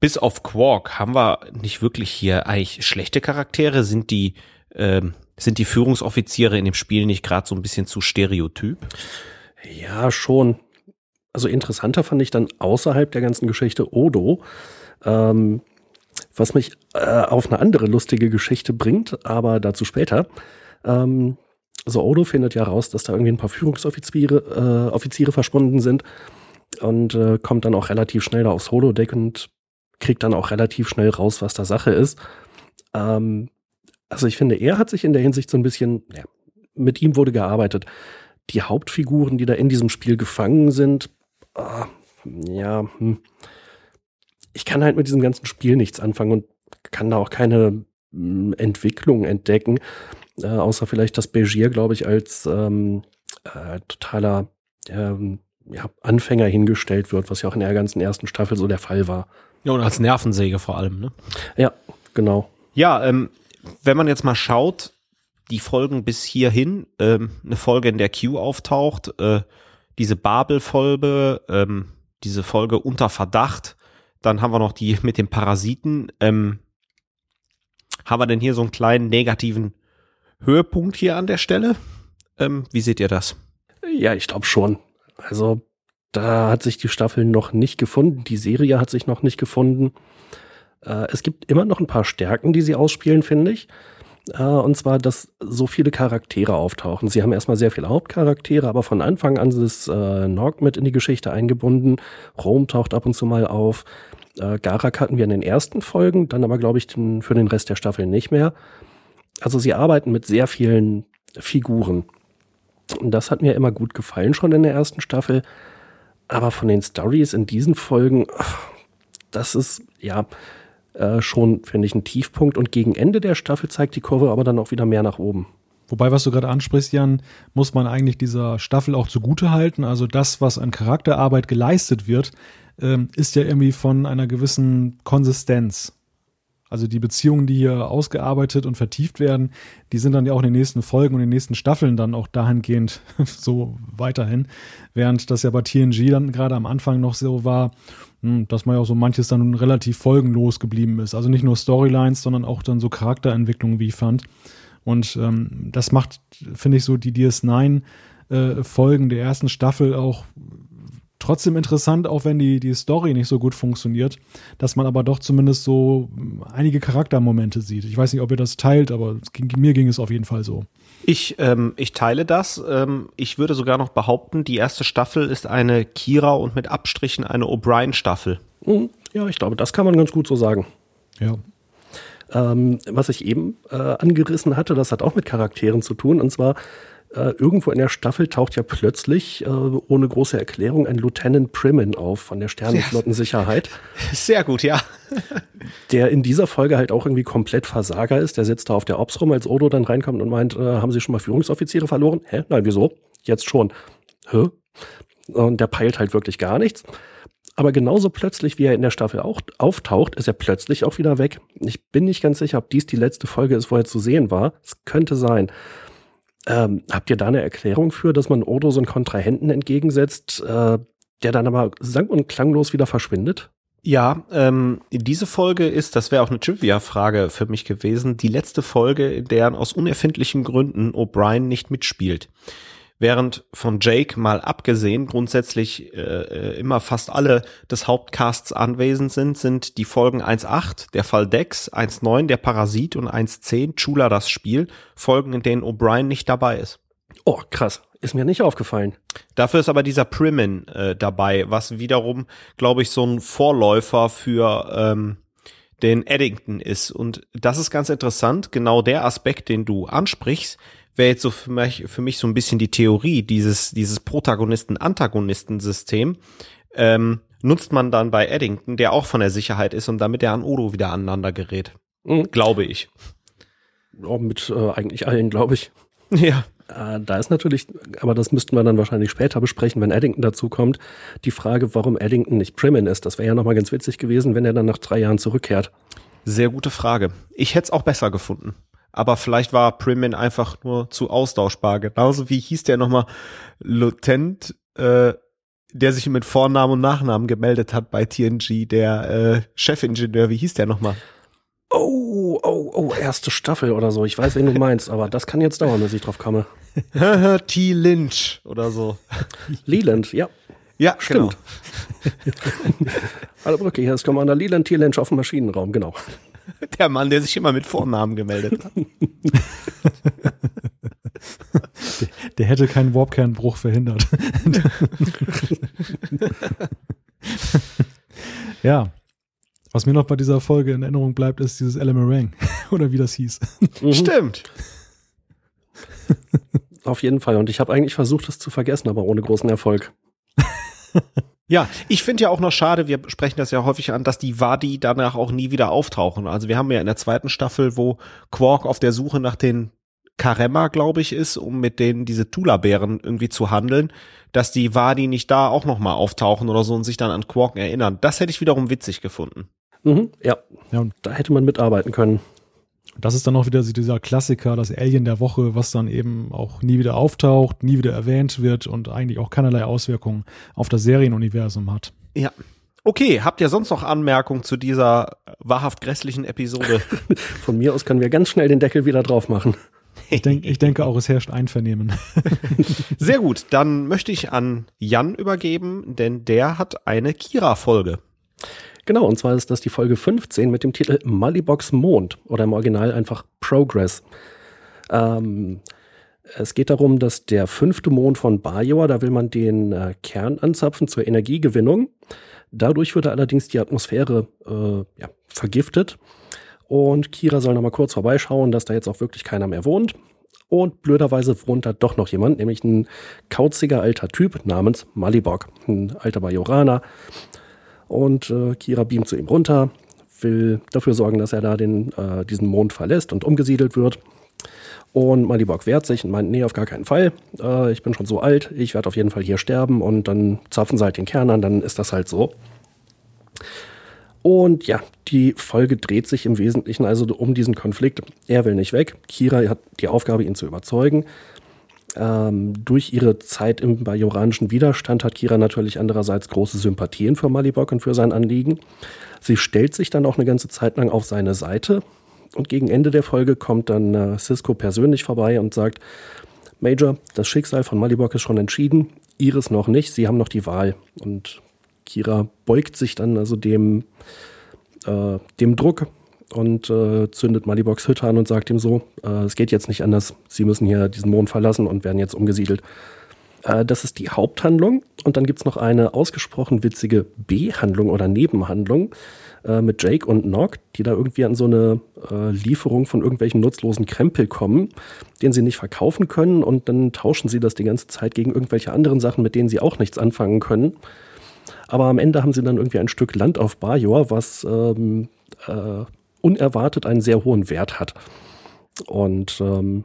bis auf Quark haben wir nicht wirklich hier eigentlich schlechte Charaktere. Sind die, ähm, sind die Führungsoffiziere in dem Spiel nicht gerade so ein bisschen zu stereotyp? Ja, schon. Also interessanter fand ich dann außerhalb der ganzen Geschichte Odo. Ähm, was mich äh, auf eine andere lustige Geschichte bringt, aber dazu später. Ähm, so Odo findet ja raus, dass da irgendwie ein paar Führungsoffiziere äh, Offiziere verschwunden sind und äh, kommt dann auch relativ schnell da aufs Holodeck und kriegt dann auch relativ schnell raus, was da Sache ist. Ähm, also ich finde, er hat sich in der Hinsicht so ein bisschen, ja, mit ihm wurde gearbeitet. Die Hauptfiguren, die da in diesem Spiel gefangen sind, äh, ja, hm, ich kann halt mit diesem ganzen Spiel nichts anfangen und kann da auch keine hm, Entwicklung entdecken, äh, außer vielleicht, dass Begier, glaube ich, als ähm, äh, totaler ähm, ja, Anfänger hingestellt wird, was ja auch in der ganzen ersten Staffel so der Fall war. Ja, und als Nervensäge vor allem, ne? Ja, genau. Ja, ähm, wenn man jetzt mal schaut, die Folgen bis hierhin, ähm, eine Folge, in der Q auftaucht, äh, diese Babel-Folge, ähm, diese Folge unter Verdacht, dann haben wir noch die mit den Parasiten. Ähm, haben wir denn hier so einen kleinen negativen Höhepunkt hier an der Stelle? Ähm, wie seht ihr das? Ja, ich glaube schon. Also da hat sich die Staffel noch nicht gefunden, die Serie hat sich noch nicht gefunden. Äh, es gibt immer noch ein paar Stärken, die sie ausspielen, finde ich. Äh, und zwar, dass so viele Charaktere auftauchen. Sie haben erstmal sehr viele Hauptcharaktere, aber von Anfang an ist äh, Nog mit in die Geschichte eingebunden. Rome taucht ab und zu mal auf. Äh, Garak hatten wir in den ersten Folgen, dann aber, glaube ich, den, für den Rest der Staffel nicht mehr. Also sie arbeiten mit sehr vielen Figuren. Und das hat mir immer gut gefallen schon in der ersten Staffel. Aber von den Stories in diesen Folgen, ach, das ist, ja, äh, schon, finde ich, ein Tiefpunkt. Und gegen Ende der Staffel zeigt die Kurve aber dann auch wieder mehr nach oben. Wobei, was du gerade ansprichst, Jan, muss man eigentlich dieser Staffel auch zugute halten. Also das, was an Charakterarbeit geleistet wird, ähm, ist ja irgendwie von einer gewissen Konsistenz. Also die Beziehungen, die hier ausgearbeitet und vertieft werden, die sind dann ja auch in den nächsten Folgen und in den nächsten Staffeln dann auch dahingehend so weiterhin. Während das ja bei TNG dann gerade am Anfang noch so war, dass man ja auch so manches dann relativ folgenlos geblieben ist. Also nicht nur Storylines, sondern auch dann so Charakterentwicklungen, wie ich fand. Und ähm, das macht, finde ich, so die DS9-Folgen äh, der ersten Staffel auch trotzdem interessant, auch wenn die, die Story nicht so gut funktioniert, dass man aber doch zumindest so einige Charaktermomente sieht. Ich weiß nicht, ob ihr das teilt, aber ging, mir ging es auf jeden Fall so. Ich, ähm, ich teile das. Ähm, ich würde sogar noch behaupten, die erste Staffel ist eine Kira und mit Abstrichen eine O'Brien-Staffel. Hm, ja, ich glaube, das kann man ganz gut so sagen. Ja. Ähm, was ich eben äh, angerissen hatte, das hat auch mit Charakteren zu tun. Und zwar äh, irgendwo in der Staffel taucht ja plötzlich äh, ohne große Erklärung ein Lieutenant Primin auf von der Sternenflottensicherheit. Sehr gut, ja. der in dieser Folge halt auch irgendwie komplett Versager ist. Der sitzt da auf der Ops rum, als Odo dann reinkommt und meint, äh, haben Sie schon mal Führungsoffiziere verloren? Hä? Nein, wieso? Jetzt schon. Hä? Und der peilt halt wirklich gar nichts. Aber genauso plötzlich, wie er in der Staffel auch auftaucht, ist er plötzlich auch wieder weg. Ich bin nicht ganz sicher, ob dies die letzte Folge ist, wo er zu sehen war. Es könnte sein. Ähm, habt ihr da eine Erklärung für, dass man Odo so einen Kontrahenten entgegensetzt, äh, der dann aber sang- und klanglos wieder verschwindet? Ja, ähm, diese Folge ist, das wäre auch eine Trivia-Frage für mich gewesen, die letzte Folge, in der aus unerfindlichen Gründen O'Brien nicht mitspielt. Während von Jake mal abgesehen grundsätzlich äh, äh immer fast alle des Hauptcasts anwesend sind, sind die Folgen 1.8, der Fall Dex, 1.9, der Parasit und 1.10, Chula das Spiel, Folgen, in denen O'Brien nicht dabei ist. Oh, krass. Ist mir nicht aufgefallen. Dafür ist aber dieser Primin äh, dabei, was wiederum, glaube ich, so ein Vorläufer für ähm, den Eddington ist. Und das ist ganz interessant. Genau der Aspekt, den du ansprichst, wäre jetzt so für mich, für mich so ein bisschen die Theorie, dieses, dieses Protagonisten-Antagonisten-System. Ähm, nutzt man dann bei Eddington, der auch von der Sicherheit ist und damit er an Odo wieder aneinander gerät. Mhm. Glaube ich. Oh, mit äh, eigentlich allen, glaube ich. Ja. Äh, da ist natürlich, aber das müssten wir dann wahrscheinlich später besprechen, wenn Eddington dazu kommt, die Frage, warum Eddington nicht Primin ist. Das wäre ja nochmal ganz witzig gewesen, wenn er dann nach drei Jahren zurückkehrt. Sehr gute Frage. Ich hätte es auch besser gefunden aber vielleicht war Primin einfach nur zu austauschbar. Genauso wie hieß der nochmal Lutent, äh, der sich mit Vornamen und Nachnamen gemeldet hat bei TNG, der äh, Chefingenieur, wie hieß der nochmal? Oh, oh, oh, erste Staffel oder so. Ich weiß, wen du meinst, aber das kann jetzt dauern, bis ich drauf komme. T. Lynch oder so. Leland, ja. Ja, stimmt. Genau. Hallo Brücke, hier ist Commander Leland T. Lynch auf dem Maschinenraum, genau. Der Mann, der sich immer mit Vornamen gemeldet hat. der, der hätte keinen Warpkernbruch verhindert. ja. Was mir noch bei dieser Folge in Erinnerung bleibt, ist dieses Elemerang. Oder wie das hieß. Mhm. Stimmt. Auf jeden Fall. Und ich habe eigentlich versucht, das zu vergessen, aber ohne großen Erfolg. Ja, ich finde ja auch noch schade, wir sprechen das ja häufig an, dass die Wadi danach auch nie wieder auftauchen. Also wir haben ja in der zweiten Staffel, wo Quark auf der Suche nach den Karema, glaube ich, ist, um mit denen diese Tula-Bären irgendwie zu handeln, dass die Wadi nicht da auch nochmal auftauchen oder so und sich dann an Quark erinnern. Das hätte ich wiederum witzig gefunden. Mhm, ja. ja, und da hätte man mitarbeiten können. Das ist dann auch wieder dieser Klassiker, das Alien der Woche, was dann eben auch nie wieder auftaucht, nie wieder erwähnt wird und eigentlich auch keinerlei Auswirkungen auf das Serienuniversum hat. Ja. Okay, habt ihr sonst noch Anmerkungen zu dieser wahrhaft grässlichen Episode? Von mir aus können wir ganz schnell den Deckel wieder drauf machen. Ich, denk, ich denke auch, es herrscht Einvernehmen. Sehr gut, dann möchte ich an Jan übergeben, denn der hat eine Kira-Folge. Genau, und zwar ist das die Folge 15 mit dem Titel Malibox Mond oder im Original einfach Progress. Ähm, es geht darum, dass der fünfte Mond von Bajor, da will man den äh, Kern anzapfen zur Energiegewinnung. Dadurch wird allerdings die Atmosphäre äh, ja, vergiftet. Und Kira soll nochmal kurz vorbeischauen, dass da jetzt auch wirklich keiner mehr wohnt. Und blöderweise wohnt da doch noch jemand, nämlich ein kauziger alter Typ namens Malibok, ein alter Bajoraner. Und äh, Kira beamt zu ihm runter, will dafür sorgen, dass er da den, äh, diesen Mond verlässt und umgesiedelt wird. Und Malibok wehrt sich und meint, nee, auf gar keinen Fall. Äh, ich bin schon so alt, ich werde auf jeden Fall hier sterben und dann zapfen sie halt den Kern an, dann ist das halt so. Und ja, die Folge dreht sich im Wesentlichen also um diesen Konflikt. Er will nicht weg. Kira hat die Aufgabe, ihn zu überzeugen. Ähm, durch ihre Zeit im bajoranischen Widerstand hat Kira natürlich andererseits große Sympathien für Malibok und für sein Anliegen. Sie stellt sich dann auch eine ganze Zeit lang auf seine Seite, und gegen Ende der Folge kommt dann äh, Cisco persönlich vorbei und sagt, Major, das Schicksal von Malibok ist schon entschieden, ihres noch nicht, sie haben noch die Wahl. Und Kira beugt sich dann also dem, äh, dem Druck und äh, zündet Maliboks Hütte an und sagt ihm so, äh, es geht jetzt nicht anders, sie müssen hier diesen Mond verlassen und werden jetzt umgesiedelt. Äh, das ist die Haupthandlung und dann gibt es noch eine ausgesprochen witzige B-Handlung oder Nebenhandlung äh, mit Jake und Nock, die da irgendwie an so eine äh, Lieferung von irgendwelchen nutzlosen Krempel kommen, den sie nicht verkaufen können und dann tauschen sie das die ganze Zeit gegen irgendwelche anderen Sachen, mit denen sie auch nichts anfangen können. Aber am Ende haben sie dann irgendwie ein Stück Land auf Bajor, was ähm, äh, unerwartet einen sehr hohen Wert hat. Und, ähm,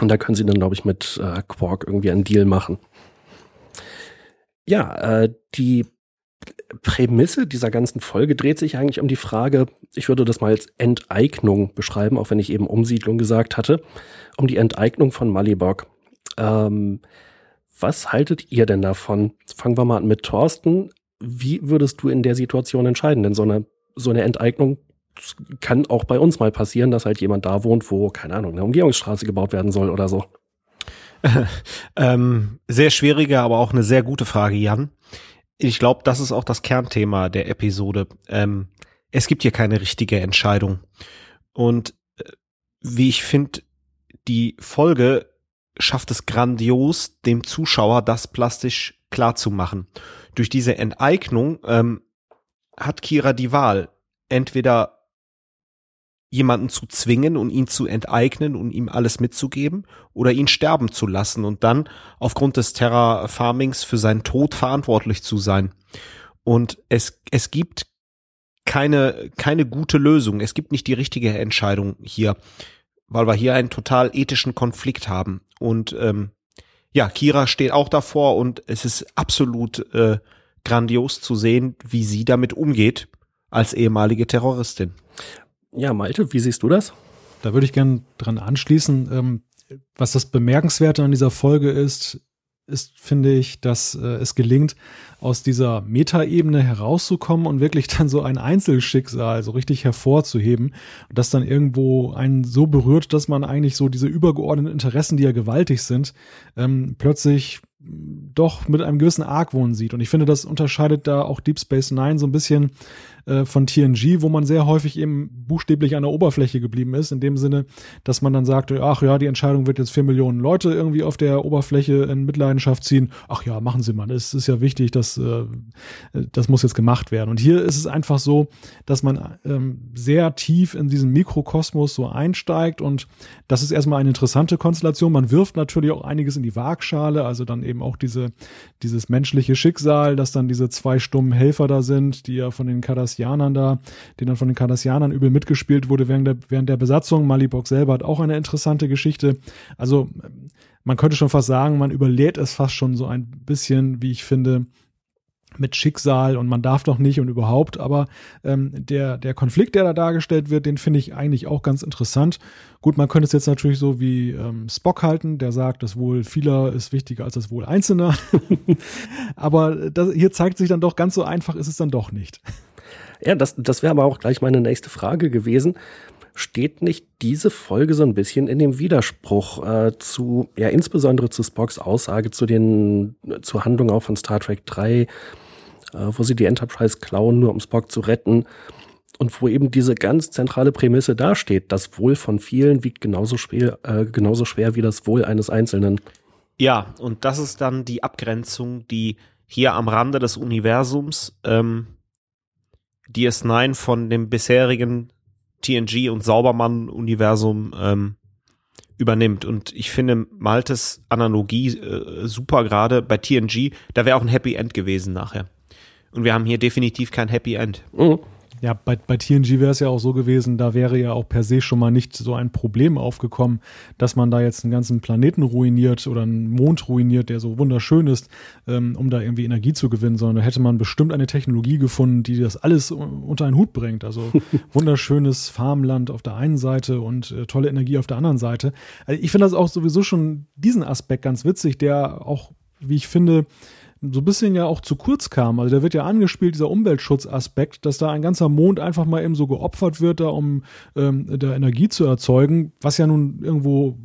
und da können sie dann, glaube ich, mit äh, Quark irgendwie einen Deal machen. Ja, äh, die Prämisse dieser ganzen Folge dreht sich eigentlich um die Frage, ich würde das mal als Enteignung beschreiben, auch wenn ich eben Umsiedlung gesagt hatte, um die Enteignung von Malibok. Ähm, was haltet ihr denn davon? Fangen wir mal an mit Thorsten. Wie würdest du in der Situation entscheiden? Denn so eine, so eine Enteignung kann auch bei uns mal passieren, dass halt jemand da wohnt, wo, keine Ahnung, eine Umgehungsstraße gebaut werden soll oder so. ähm, sehr schwierige, aber auch eine sehr gute Frage, Jan ich glaube, das ist auch das Kernthema der Episode. Ähm, es gibt hier keine richtige Entscheidung. Und äh, wie ich finde, die Folge schafft es grandios, dem Zuschauer das plastisch klar zu machen. Durch diese Enteignung ähm, hat Kira die Wahl, entweder jemanden zu zwingen und ihn zu enteignen und ihm alles mitzugeben oder ihn sterben zu lassen und dann aufgrund des Terrafarmings für seinen Tod verantwortlich zu sein. Und es, es gibt keine, keine gute Lösung. Es gibt nicht die richtige Entscheidung hier, weil wir hier einen total ethischen Konflikt haben. Und ähm, ja, Kira steht auch davor und es ist absolut äh, grandios zu sehen, wie sie damit umgeht als ehemalige Terroristin. Ja, Malte, wie siehst du das? Da würde ich gerne dran anschließen. Ähm, was das Bemerkenswerte an dieser Folge ist, ist, finde ich, dass äh, es gelingt, aus dieser Metaebene herauszukommen und wirklich dann so ein Einzelschicksal so richtig hervorzuheben und das dann irgendwo einen so berührt, dass man eigentlich so diese übergeordneten Interessen, die ja gewaltig sind, ähm, plötzlich doch mit einem gewissen Argwohn sieht. Und ich finde, das unterscheidet da auch Deep Space Nine so ein bisschen äh, von TNG, wo man sehr häufig eben buchstäblich an der Oberfläche geblieben ist, in dem Sinne, dass man dann sagte, ach ja, die Entscheidung wird jetzt vier Millionen Leute irgendwie auf der Oberfläche in Mitleidenschaft ziehen. Ach ja, machen Sie mal, es ist ja wichtig, dass äh, das muss jetzt gemacht werden. Und hier ist es einfach so, dass man ähm, sehr tief in diesen Mikrokosmos so einsteigt und das ist erstmal eine interessante Konstellation. Man wirft natürlich auch einiges in die Waagschale, also dann eben auch diese, dieses menschliche Schicksal, dass dann diese zwei stummen Helfer da sind, die ja von den Cardassianern Cardassianern da, den dann von den Cardassianern übel mitgespielt wurde während der, während der Besatzung. Malibok selber hat auch eine interessante Geschichte. Also man könnte schon fast sagen, man überlädt es fast schon so ein bisschen, wie ich finde, mit Schicksal und man darf doch nicht und überhaupt, aber ähm, der, der Konflikt, der da dargestellt wird, den finde ich eigentlich auch ganz interessant. Gut, man könnte es jetzt natürlich so wie ähm, Spock halten, der sagt, das Wohl vieler ist wichtiger als das Wohl Einzelner. aber das, hier zeigt sich dann doch, ganz so einfach ist es dann doch nicht. Ja, das, das wäre aber auch gleich meine nächste Frage gewesen. Steht nicht diese Folge so ein bisschen in dem Widerspruch äh, zu, ja, insbesondere zu Spocks Aussage zu den, zur Handlung auch von Star Trek 3, äh, wo sie die Enterprise klauen, nur um Spock zu retten. Und wo eben diese ganz zentrale Prämisse dasteht, das Wohl von vielen wiegt genauso schwer, äh, genauso schwer wie das Wohl eines Einzelnen. Ja, und das ist dann die Abgrenzung, die hier am Rande des Universums ähm, DS9 von dem bisherigen TNG und Saubermann-Universum ähm, übernimmt. Und ich finde Maltes Analogie äh, super gerade bei TNG, da wäre auch ein Happy End gewesen nachher. Und wir haben hier definitiv kein Happy End. Mhm. Ja, bei, bei TNG wäre es ja auch so gewesen, da wäre ja auch per se schon mal nicht so ein Problem aufgekommen, dass man da jetzt einen ganzen Planeten ruiniert oder einen Mond ruiniert, der so wunderschön ist, ähm, um da irgendwie Energie zu gewinnen, sondern da hätte man bestimmt eine Technologie gefunden, die das alles unter einen Hut bringt. Also wunderschönes Farmland auf der einen Seite und äh, tolle Energie auf der anderen Seite. Also ich finde das auch sowieso schon diesen Aspekt ganz witzig, der auch, wie ich finde, so ein bisschen ja auch zu kurz kam. Also da wird ja angespielt, dieser Umweltschutzaspekt, dass da ein ganzer Mond einfach mal eben so geopfert wird, da um ähm, da Energie zu erzeugen, was ja nun irgendwo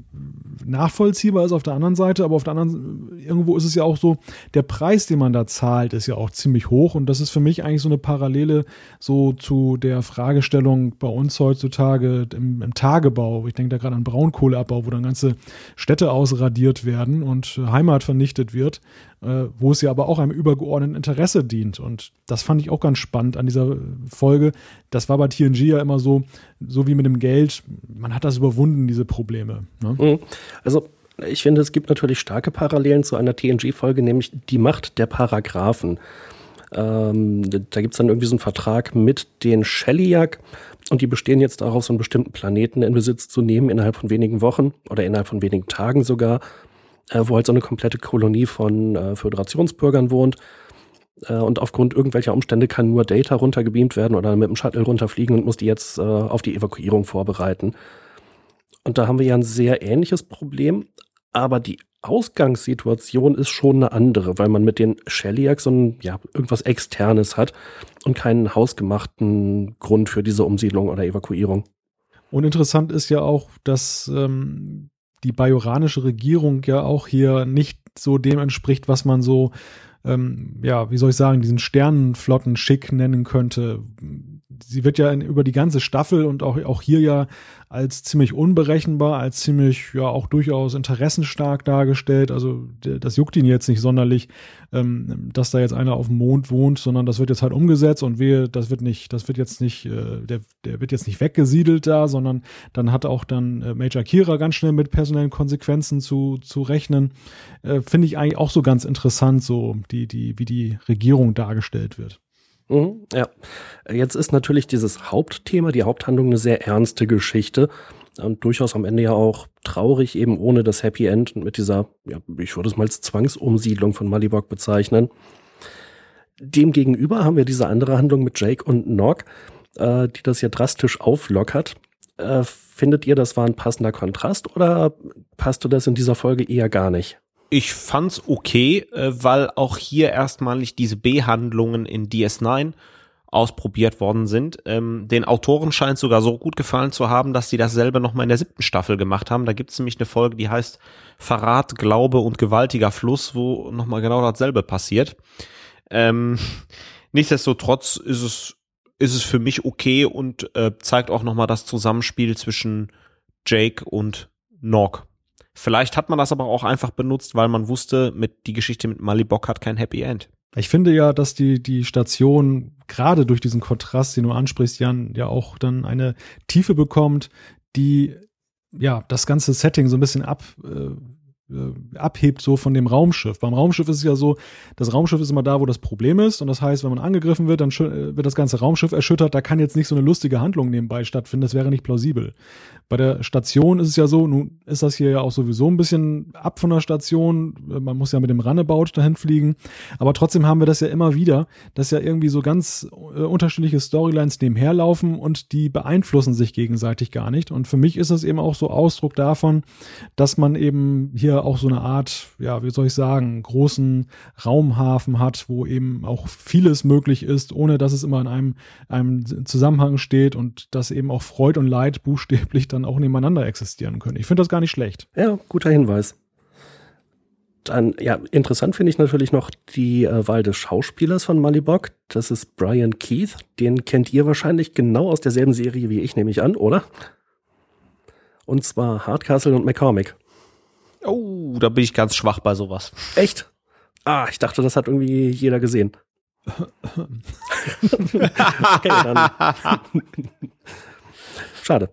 nachvollziehbar ist auf der anderen Seite, aber auf der anderen, irgendwo ist es ja auch so, der Preis, den man da zahlt, ist ja auch ziemlich hoch und das ist für mich eigentlich so eine Parallele so zu der Fragestellung bei uns heutzutage im, im Tagebau. Ich denke da gerade an Braunkohleabbau, wo dann ganze Städte ausradiert werden und Heimat vernichtet wird äh, wo es ja aber auch einem übergeordneten Interesse dient. Und das fand ich auch ganz spannend an dieser Folge. Das war bei TNG ja immer so, so wie mit dem Geld, man hat das überwunden, diese Probleme. Ne? Mhm. Also ich finde, es gibt natürlich starke Parallelen zu einer TNG-Folge, nämlich die Macht der Paragraphen. Ähm, da gibt es dann irgendwie so einen Vertrag mit den Shellyak und die bestehen jetzt darauf, so einen bestimmten Planeten in Besitz zu nehmen innerhalb von wenigen Wochen oder innerhalb von wenigen Tagen sogar äh, wo halt so eine komplette Kolonie von äh, Föderationsbürgern wohnt. Äh, und aufgrund irgendwelcher Umstände kann nur Data runtergebeamt werden oder mit dem Shuttle runterfliegen und muss die jetzt äh, auf die Evakuierung vorbereiten. Und da haben wir ja ein sehr ähnliches Problem, aber die Ausgangssituation ist schon eine andere, weil man mit den Shellyak so ein, ja, irgendwas Externes hat und keinen hausgemachten Grund für diese Umsiedlung oder Evakuierung. Und interessant ist ja auch, dass ähm, die bajoranische Regierung ja auch hier nicht so dem entspricht, was man so, ähm, ja, wie soll ich sagen, diesen Sternenflotten-Schick nennen könnte. Sie wird ja in, über die ganze Staffel und auch, auch hier ja als ziemlich unberechenbar, als ziemlich, ja, auch durchaus interessenstark dargestellt. Also das juckt ihn jetzt nicht sonderlich, ähm, dass da jetzt einer auf dem Mond wohnt, sondern das wird jetzt halt umgesetzt und wir, das wird nicht, das wird jetzt nicht, äh, der, der wird jetzt nicht weggesiedelt da, sondern dann hat auch dann äh, Major Kira ganz schnell mit personellen Konsequenzen zu, zu rechnen. Äh, Finde ich eigentlich auch so ganz interessant, so die, die, wie die Regierung dargestellt wird. Mhm, ja. Jetzt ist natürlich dieses Hauptthema, die Haupthandlung eine sehr ernste Geschichte und durchaus am Ende ja auch traurig, eben ohne das Happy End und mit dieser, ja, ich würde es mal als Zwangsumsiedlung von Malibok bezeichnen. Demgegenüber haben wir diese andere Handlung mit Jake und Nog, äh, die das ja drastisch auflockert. Äh, findet ihr, das war ein passender Kontrast oder passte das in dieser Folge eher gar nicht? Ich fand's okay, äh, weil auch hier erstmalig diese B-Handlungen in DS9 ausprobiert worden sind. Ähm, den Autoren scheint sogar so gut gefallen zu haben, dass sie dasselbe nochmal in der siebten Staffel gemacht haben. Da gibt's nämlich eine Folge, die heißt Verrat, Glaube und gewaltiger Fluss, wo nochmal genau dasselbe passiert. Ähm, nichtsdestotrotz ist es, ist es für mich okay und äh, zeigt auch nochmal das Zusammenspiel zwischen Jake und Nog. Vielleicht hat man das aber auch einfach benutzt, weil man wusste, mit die Geschichte mit Malibok hat kein Happy End. Ich finde ja, dass die, die Station gerade durch diesen Kontrast, den du ansprichst, Jan, ja auch dann eine Tiefe bekommt, die ja das ganze Setting so ein bisschen ab, äh, äh, abhebt so von dem Raumschiff. Beim Raumschiff ist es ja so, das Raumschiff ist immer da, wo das Problem ist. Und das heißt, wenn man angegriffen wird, dann äh, wird das ganze Raumschiff erschüttert. Da kann jetzt nicht so eine lustige Handlung nebenbei stattfinden. Das wäre nicht plausibel. Bei der Station ist es ja so, nun ist das hier ja auch sowieso ein bisschen ab von der Station. Man muss ja mit dem Runabout dahin fliegen. Aber trotzdem haben wir das ja immer wieder, dass ja irgendwie so ganz äh, unterschiedliche Storylines nebenher laufen und die beeinflussen sich gegenseitig gar nicht. Und für mich ist das eben auch so Ausdruck davon, dass man eben hier auch so eine Art, ja, wie soll ich sagen, großen Raumhafen hat, wo eben auch vieles möglich ist, ohne dass es immer in einem, einem Zusammenhang steht und dass eben auch Freud und Leid buchstäblich dann auch nebeneinander existieren können. Ich finde das gar nicht schlecht. Ja, guter Hinweis. Dann, ja, interessant finde ich natürlich noch die äh, Wahl des Schauspielers von Malibok. Das ist Brian Keith. Den kennt ihr wahrscheinlich genau aus derselben Serie wie ich, nehme ich an, oder? Und zwar Hardcastle und McCormick. Oh, da bin ich ganz schwach bei sowas. Echt? Ah, ich dachte, das hat irgendwie jeder gesehen. okay, dann. Schade.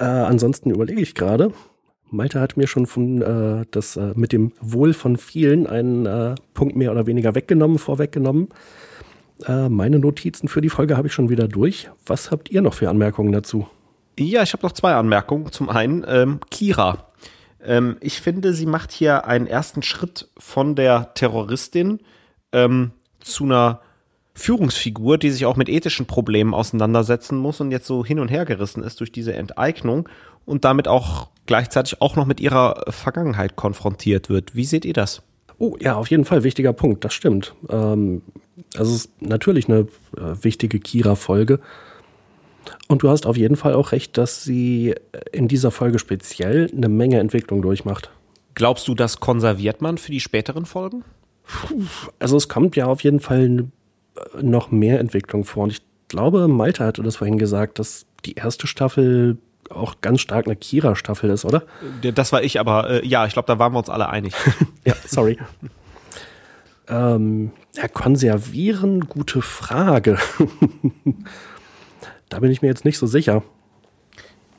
Äh, ansonsten überlege ich gerade. Malte hat mir schon von äh, das äh, mit dem Wohl von vielen einen äh, Punkt mehr oder weniger weggenommen, vorweggenommen. Äh, meine Notizen für die Folge habe ich schon wieder durch. Was habt ihr noch für Anmerkungen dazu? Ja, ich habe noch zwei Anmerkungen. Zum einen ähm, Kira. Ähm, ich finde, sie macht hier einen ersten Schritt von der Terroristin ähm, zu einer Führungsfigur, die sich auch mit ethischen Problemen auseinandersetzen muss und jetzt so hin und her gerissen ist durch diese Enteignung und damit auch gleichzeitig auch noch mit ihrer Vergangenheit konfrontiert wird. Wie seht ihr das? Oh, ja, auf jeden Fall wichtiger Punkt, das stimmt. Ähm, also es ist natürlich eine äh, wichtige Kira-Folge. Und du hast auf jeden Fall auch recht, dass sie in dieser Folge speziell eine Menge Entwicklung durchmacht. Glaubst du, das konserviert man für die späteren Folgen? Also es kommt ja auf jeden Fall noch mehr Entwicklung vor. Und ich glaube, Malte hatte das vorhin gesagt, dass die erste Staffel auch ganz stark eine Kira-Staffel ist, oder? Das war ich, aber äh, ja, ich glaube, da waren wir uns alle einig. ja, sorry. ähm, ja, konservieren, gute Frage. da bin ich mir jetzt nicht so sicher.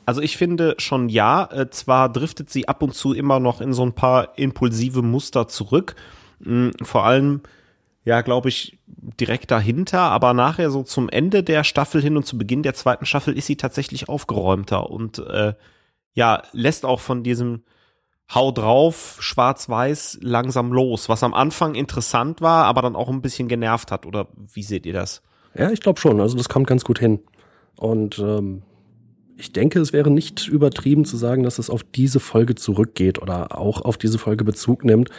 Also ich finde schon ja, äh, zwar driftet sie ab und zu immer noch in so ein paar impulsive Muster zurück, mh, hm, vor allem ja, glaube ich, direkt dahinter, aber nachher so zum Ende der Staffel hin und zu Beginn der zweiten Staffel ist sie tatsächlich aufgeräumter und äh, ja, lässt auch von diesem Hau drauf, schwarz-weiß langsam los, was am Anfang interessant war, aber dann auch ein bisschen genervt hat, oder wie seht ihr das? Ja, ich glaube schon, also das kommt ganz gut hin. Und ähm, ich denke, es wäre nicht übertrieben zu sagen, dass es auf diese Folge zurückgeht oder auch auf diese Folge Bezug nimmt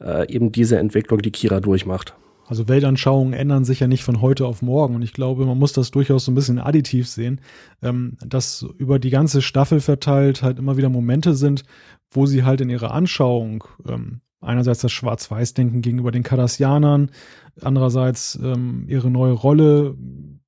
äh, eben diese Entwicklung, die Kira durchmacht. Also Weltanschauungen ändern sich ja nicht von heute auf morgen. Und ich glaube, man muss das durchaus so ein bisschen additiv sehen, ähm, dass über die ganze Staffel verteilt halt immer wieder Momente sind, wo sie halt in ihrer Anschauung ähm, einerseits das Schwarz-Weiß-Denken gegenüber den Kardassianern, andererseits ähm, ihre neue Rolle,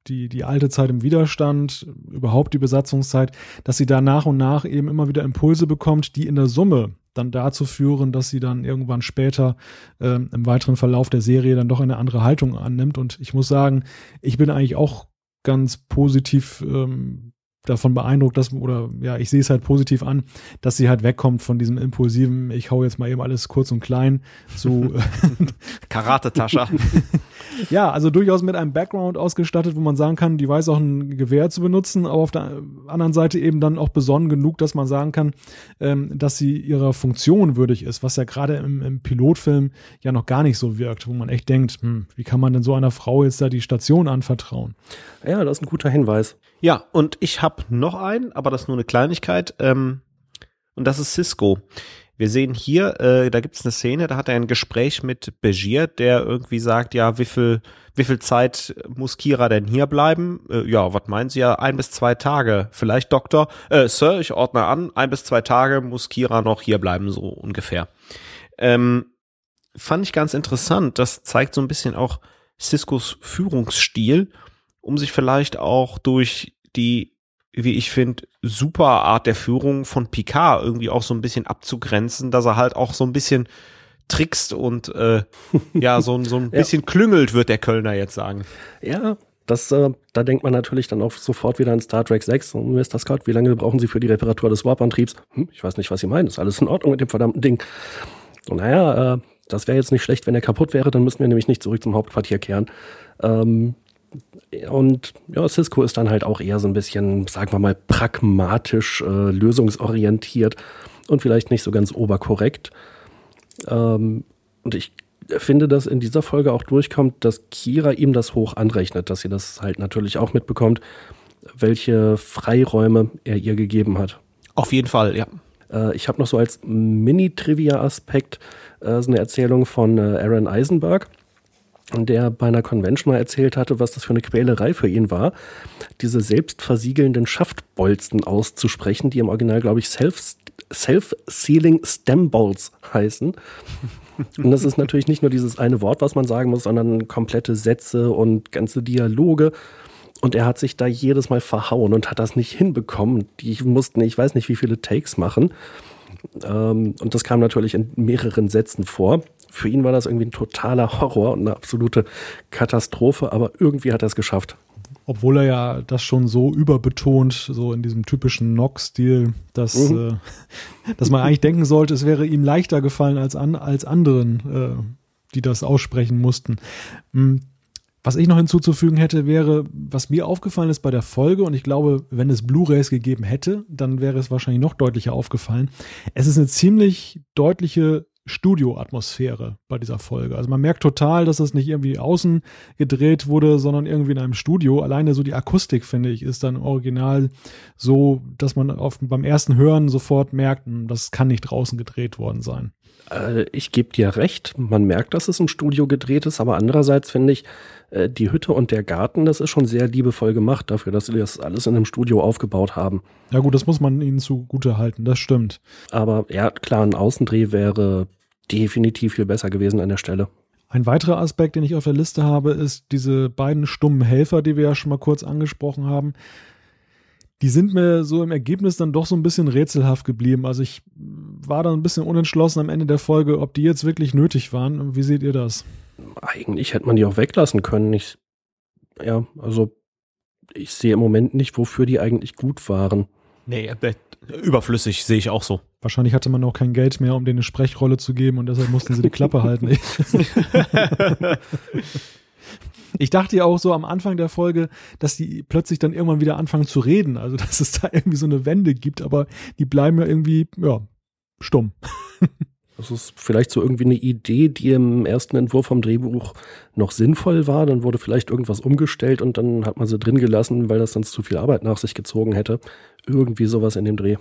die, die alte Zeit im Widerstand, überhaupt die Besatzungszeit, dass sie da nach und nach eben immer wieder Impulse bekommt, die in der Summe dann dazu führen, dass sie dann irgendwann später äh, im weiteren Verlauf der Serie dann doch eine andere Haltung annimmt. Und ich muss sagen, ich bin eigentlich auch ganz positiv ähm, davon beeindruckt, dass, oder ja, ich sehe es halt positiv an, dass sie halt wegkommt von diesem impulsiven, ich hau jetzt mal eben alles kurz und klein zu Karate-Tascher. ja, also durchaus mit einem Background ausgestattet, wo man sagen kann, die weiß auch ein Gewehr zu benutzen, aber auf der anderen Seite eben dann auch besonnen genug, dass man sagen kann, ähm, dass sie ihrer Funktion würdig ist, was ja gerade im, im, Pilotfilm ja noch gar nicht so wirkt, wo man echt denkt, hm, wie kann man denn so einer Frau jetzt da die Station anvertrauen? Ja, das ist ein guter Hinweis. Ja, und ich habe noch einen, aber das ist nur eine Kleinigkeit. Ähm, und das ist Cisco. Wir sehen hier, äh, da gibt es eine Szene, da hat er ein Gespräch mit Begier, der irgendwie sagt, ja, wie viel, wie viel Zeit muss Kira denn hier bleiben? Äh, ja, was meinen Sie ja? Ein bis zwei Tage. Vielleicht, Doktor? Äh, Sir, ich ordne an, ein bis zwei Tage muss Kira noch hier bleiben, so ungefähr. Ähm, fand ich ganz interessant. Das zeigt so ein bisschen auch Ciscos Führungsstil um sich vielleicht auch durch die, wie ich finde, super Art der Führung von Picard irgendwie auch so ein bisschen abzugrenzen, dass er halt auch so ein bisschen trickst und äh, ja, so, so ein bisschen ja. klüngelt, wird der Kölner jetzt sagen. Ja, das, äh, da denkt man natürlich dann auch sofort wieder an Star Trek 6 und Mr. Scott, wie lange brauchen Sie für die Reparatur des Warp-Antriebs? Hm, ich weiß nicht, was Sie meinen, ist alles in Ordnung mit dem verdammten Ding. Und naja, äh, das wäre jetzt nicht schlecht, wenn er kaputt wäre, dann müssten wir nämlich nicht zurück zum Hauptquartier kehren. Ähm, und ja, Cisco ist dann halt auch eher so ein bisschen, sagen wir mal, pragmatisch, äh, lösungsorientiert und vielleicht nicht so ganz oberkorrekt. Ähm, und ich finde, dass in dieser Folge auch durchkommt, dass Kira ihm das hoch anrechnet, dass sie das halt natürlich auch mitbekommt, welche Freiräume er ihr gegeben hat. Auf jeden Fall, ja. Äh, ich habe noch so als Mini-Trivia-Aspekt äh, so eine Erzählung von äh, Aaron Eisenberg der bei einer Convention mal erzählt hatte, was das für eine Quälerei für ihn war, diese selbstversiegelnden Schaftbolzen auszusprechen, die im Original, glaube ich, Self Self-Sealing Stem Balls heißen. Und das ist natürlich nicht nur dieses eine Wort, was man sagen muss, sondern komplette Sätze und ganze Dialoge. Und er hat sich da jedes Mal verhauen und hat das nicht hinbekommen. Die mussten, ich weiß nicht, wie viele Takes machen. Ähm, und das kam natürlich in mehreren Sätzen vor. Für ihn war das irgendwie ein totaler Horror und eine absolute Katastrophe, aber irgendwie hat er es geschafft. Obwohl er ja das schon so überbetont, so in diesem typischen Nock-Stil, dass, mhm. äh, dass man eigentlich denken sollte, es wäre ihm leichter gefallen als, an, als anderen, äh, die das aussprechen mussten. Hm, was ich noch hinzuzufügen hätte, wäre, was mir aufgefallen ist bei der Folge, und ich glaube, wenn es Blu-rays gegeben hätte, dann wäre es wahrscheinlich noch deutlicher aufgefallen. Es ist eine ziemlich deutliche Studioatmosphäre bei dieser Folge. Also man merkt total, dass das nicht irgendwie außen gedreht wurde, sondern irgendwie in einem Studio. Alleine so die Akustik, finde ich, ist dann original so, dass man auf, beim ersten Hören sofort merkt, hm, das kann nicht draußen gedreht worden sein. Äh, ich gebe dir recht, man merkt, dass es im Studio gedreht ist, aber andererseits finde ich, äh, die Hütte und der Garten, das ist schon sehr liebevoll gemacht dafür, dass sie das alles in einem Studio aufgebaut haben. Ja gut, das muss man ihnen zugute halten, das stimmt. Aber ja, klar, ein Außendreh wäre definitiv viel besser gewesen an der Stelle. Ein weiterer Aspekt, den ich auf der Liste habe, ist diese beiden stummen Helfer, die wir ja schon mal kurz angesprochen haben. Die sind mir so im Ergebnis dann doch so ein bisschen rätselhaft geblieben. Also ich war dann ein bisschen unentschlossen am Ende der Folge, ob die jetzt wirklich nötig waren. Wie seht ihr das? Eigentlich hätte man die auch weglassen können. Ich, ja, also ich sehe im Moment nicht, wofür die eigentlich gut waren. Nee, äh, überflüssig sehe ich auch so. Wahrscheinlich hatte man auch kein Geld mehr, um denen eine Sprechrolle zu geben und deshalb mussten sie die Klappe halten. ich dachte ja auch so am Anfang der Folge, dass die plötzlich dann irgendwann wieder anfangen zu reden, also dass es da irgendwie so eine Wende gibt, aber die bleiben ja irgendwie, ja, stumm. Das ist vielleicht so irgendwie eine Idee, die im ersten Entwurf vom Drehbuch noch sinnvoll war. Dann wurde vielleicht irgendwas umgestellt und dann hat man sie drin gelassen, weil das sonst zu viel Arbeit nach sich gezogen hätte. Irgendwie sowas in dem Dreh.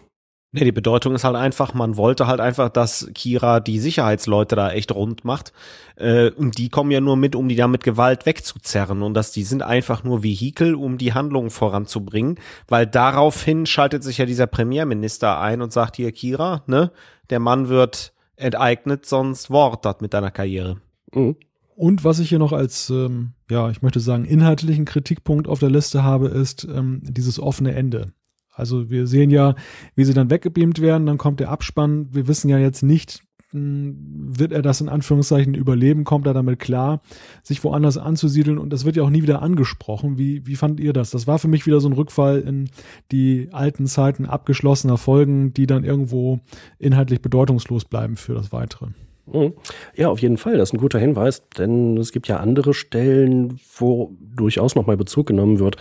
Nee, die Bedeutung ist halt einfach, man wollte halt einfach, dass Kira die Sicherheitsleute da echt rund macht. Äh, und die kommen ja nur mit, um die da mit Gewalt wegzuzerren. Und dass die sind einfach nur Vehikel, um die Handlungen voranzubringen. Weil daraufhin schaltet sich ja dieser Premierminister ein und sagt hier, Kira, ne, der Mann wird enteignet, sonst Wort mit deiner Karriere. Mhm. Und was ich hier noch als, ähm, ja, ich möchte sagen, inhaltlichen Kritikpunkt auf der Liste habe, ist ähm, dieses offene Ende. Also wir sehen ja, wie sie dann weggebeamt werden, dann kommt der Abspann. Wir wissen ja jetzt nicht, hm, wird er das in Anführungszeichen überleben, kommt er damit klar, sich woanders anzusiedeln und das wird ja auch nie wieder angesprochen. Wie, wie fandt ihr das? Das war für mich wieder so ein Rückfall in die alten Zeiten abgeschlossener Folgen, die dann irgendwo inhaltlich bedeutungslos bleiben für das Weitere. Mhm. Ja, auf jeden Fall. Das ist ein guter Hinweis, denn es gibt ja andere Stellen, wo durchaus nochmal Bezug genommen wird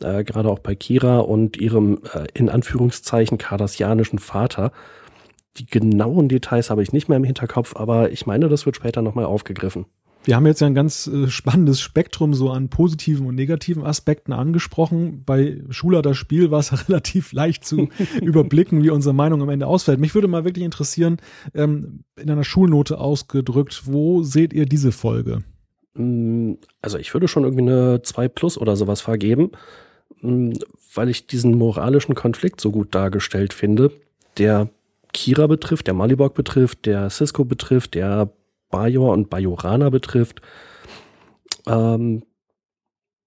äh, gerade auch bei Kira und ihrem äh, in Anführungszeichen kardassianischen Vater. Die genauen Details habe ich nicht mehr im Hinterkopf, aber ich meine, das wird später nochmal aufgegriffen. Wir haben jetzt ja ein ganz äh, spannendes Spektrum so an positiven und negativen Aspekten angesprochen. Bei Schuler das Spiel war es relativ leicht zu überblicken, wie unsere Meinung am Ende ausfällt. Mich würde mal wirklich interessieren, ähm, in einer Schulnote ausgedrückt, wo seht ihr diese Folge? Mm, also ich würde schon irgendwie eine 2 Plus oder sowas vergeben. Hm, weil ich diesen moralischen Konflikt so gut dargestellt finde, der Kira betrifft, der Malibok betrifft, der Cisco betrifft, der Bajor und Bajorana betrifft. Ähm,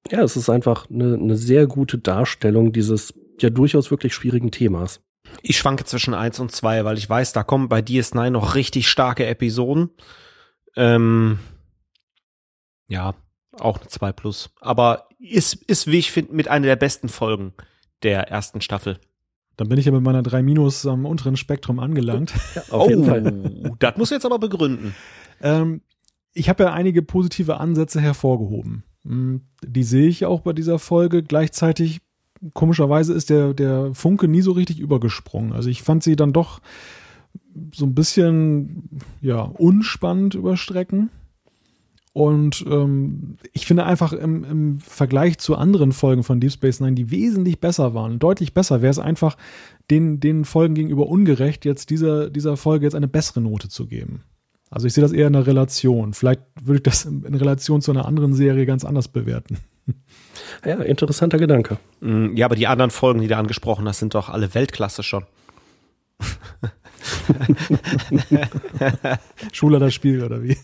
ja, es ist einfach eine, eine sehr gute Darstellung dieses ja durchaus wirklich schwierigen Themas. Ich schwanke zwischen eins und zwei, weil ich weiß, da kommen bei DS9 noch richtig starke Episoden. Ähm, ja, auch eine 2 plus. Aber ist, ist wie ich finde, mit einer der besten Folgen der ersten Staffel. Dann bin ich ja mit meiner 3 Minus am unteren Spektrum angelangt. Ja, auf oh, jeden Fall. Das muss jetzt aber begründen. Ähm, ich habe ja einige positive Ansätze hervorgehoben. Hm, die sehe ich auch bei dieser Folge. Gleichzeitig, komischerweise, ist der, der Funke nie so richtig übergesprungen. Also ich fand sie dann doch so ein bisschen ja unspannend überstrecken. Und ähm, ich finde einfach im, im Vergleich zu anderen Folgen von Deep Space Nine, die wesentlich besser waren, deutlich besser, wäre es einfach den, den Folgen gegenüber ungerecht, jetzt dieser, dieser Folge jetzt eine bessere Note zu geben. Also ich sehe das eher in einer Relation. Vielleicht würde ich das in Relation zu einer anderen Serie ganz anders bewerten. Ja, interessanter Gedanke. Mm, ja, aber die anderen Folgen, die du angesprochen hast, sind doch alle Weltklasse schon. Schuler das Spiel oder wie?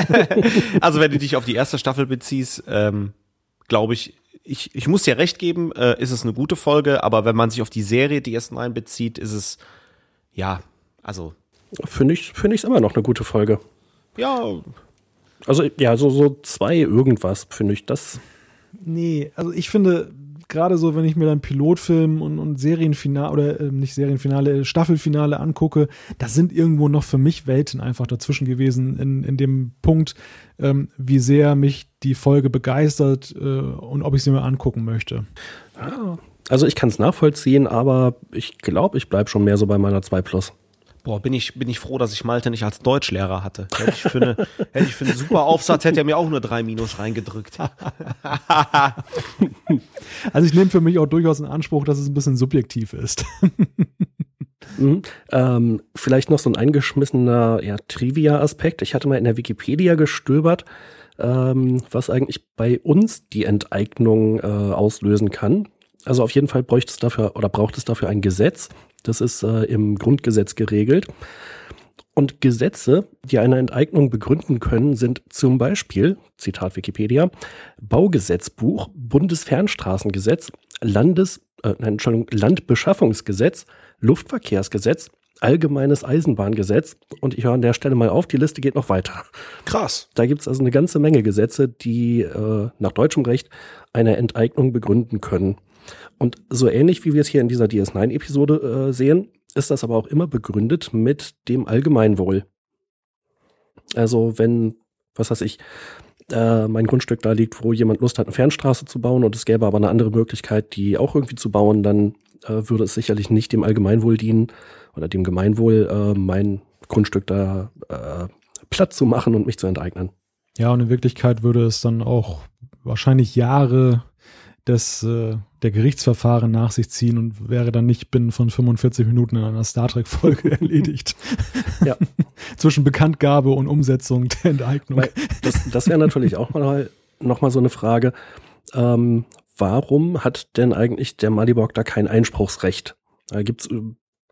also wenn du dich auf die erste Staffel beziehst, ähm, glaube ich, ich, ich muss dir recht geben, äh, ist es eine gute Folge, aber wenn man sich auf die Serie, die ersten einen bezieht, ist es, ja, also. Finde ich, finde ich immer noch eine gute Folge. Ja. Also, ja, so, so zwei irgendwas, finde ich das. Nee, also ich finde, gerade so, wenn ich mir dann Pilotfilm und, und Serienfinale oder äh, nicht Serienfinale, Staffelfinale angucke, da sind irgendwo noch für mich Welten einfach dazwischen gewesen in, in dem Punkt, ähm, wie sehr mich die Folge begeistert äh, und ob ich sie mir angucken möchte. Also ich kann es nachvollziehen, aber ich glaube, ich bleibe schon mehr so bei meiner 2 Plus. Boah, bin ich, bin ich froh, dass ich Malte nicht als Deutschlehrer hatte. Hätte ich für, eine, hätte ich für einen super Aufsatz, hätte er mir auch nur drei Minus reingedrückt. also ich nehme für mich auch durchaus in Anspruch, dass es ein bisschen subjektiv ist. Mhm. Ähm, vielleicht noch so ein eingeschmissener ja, Trivia-Aspekt. Ich hatte mal in der Wikipedia gestöbert, ähm, was eigentlich bei uns die Enteignung äh, auslösen kann. Also auf jeden Fall bräuchte es dafür oder braucht es dafür ein Gesetz. Das ist äh, im Grundgesetz geregelt. Und Gesetze, die eine Enteignung begründen können, sind zum Beispiel, Zitat Wikipedia, Baugesetzbuch, Bundesfernstraßengesetz, Landes, äh, Entschuldigung, Landbeschaffungsgesetz, Luftverkehrsgesetz, Allgemeines Eisenbahngesetz und ich höre an der Stelle mal auf, die Liste geht noch weiter. Krass. Da gibt es also eine ganze Menge Gesetze, die äh, nach deutschem Recht eine Enteignung begründen können. Und so ähnlich wie wir es hier in dieser DS9-Episode äh, sehen, ist das aber auch immer begründet mit dem Allgemeinwohl. Also wenn, was weiß ich, äh, mein Grundstück da liegt, wo jemand Lust hat, eine Fernstraße zu bauen und es gäbe aber eine andere Möglichkeit, die auch irgendwie zu bauen, dann äh, würde es sicherlich nicht dem Allgemeinwohl dienen oder dem Gemeinwohl, äh, mein Grundstück da äh, platt zu machen und mich zu enteignen. Ja, und in Wirklichkeit würde es dann auch wahrscheinlich Jahre des, äh, der Gerichtsverfahren nach sich ziehen und wäre dann nicht binnen von 45 Minuten in einer Star Trek-Folge erledigt. ja. Zwischen Bekanntgabe und Umsetzung der Enteignung. Weil das, das wäre natürlich auch mal noch mal so eine Frage. Ähm, warum hat denn eigentlich der Malibok da kein Einspruchsrecht? Äh, gibt's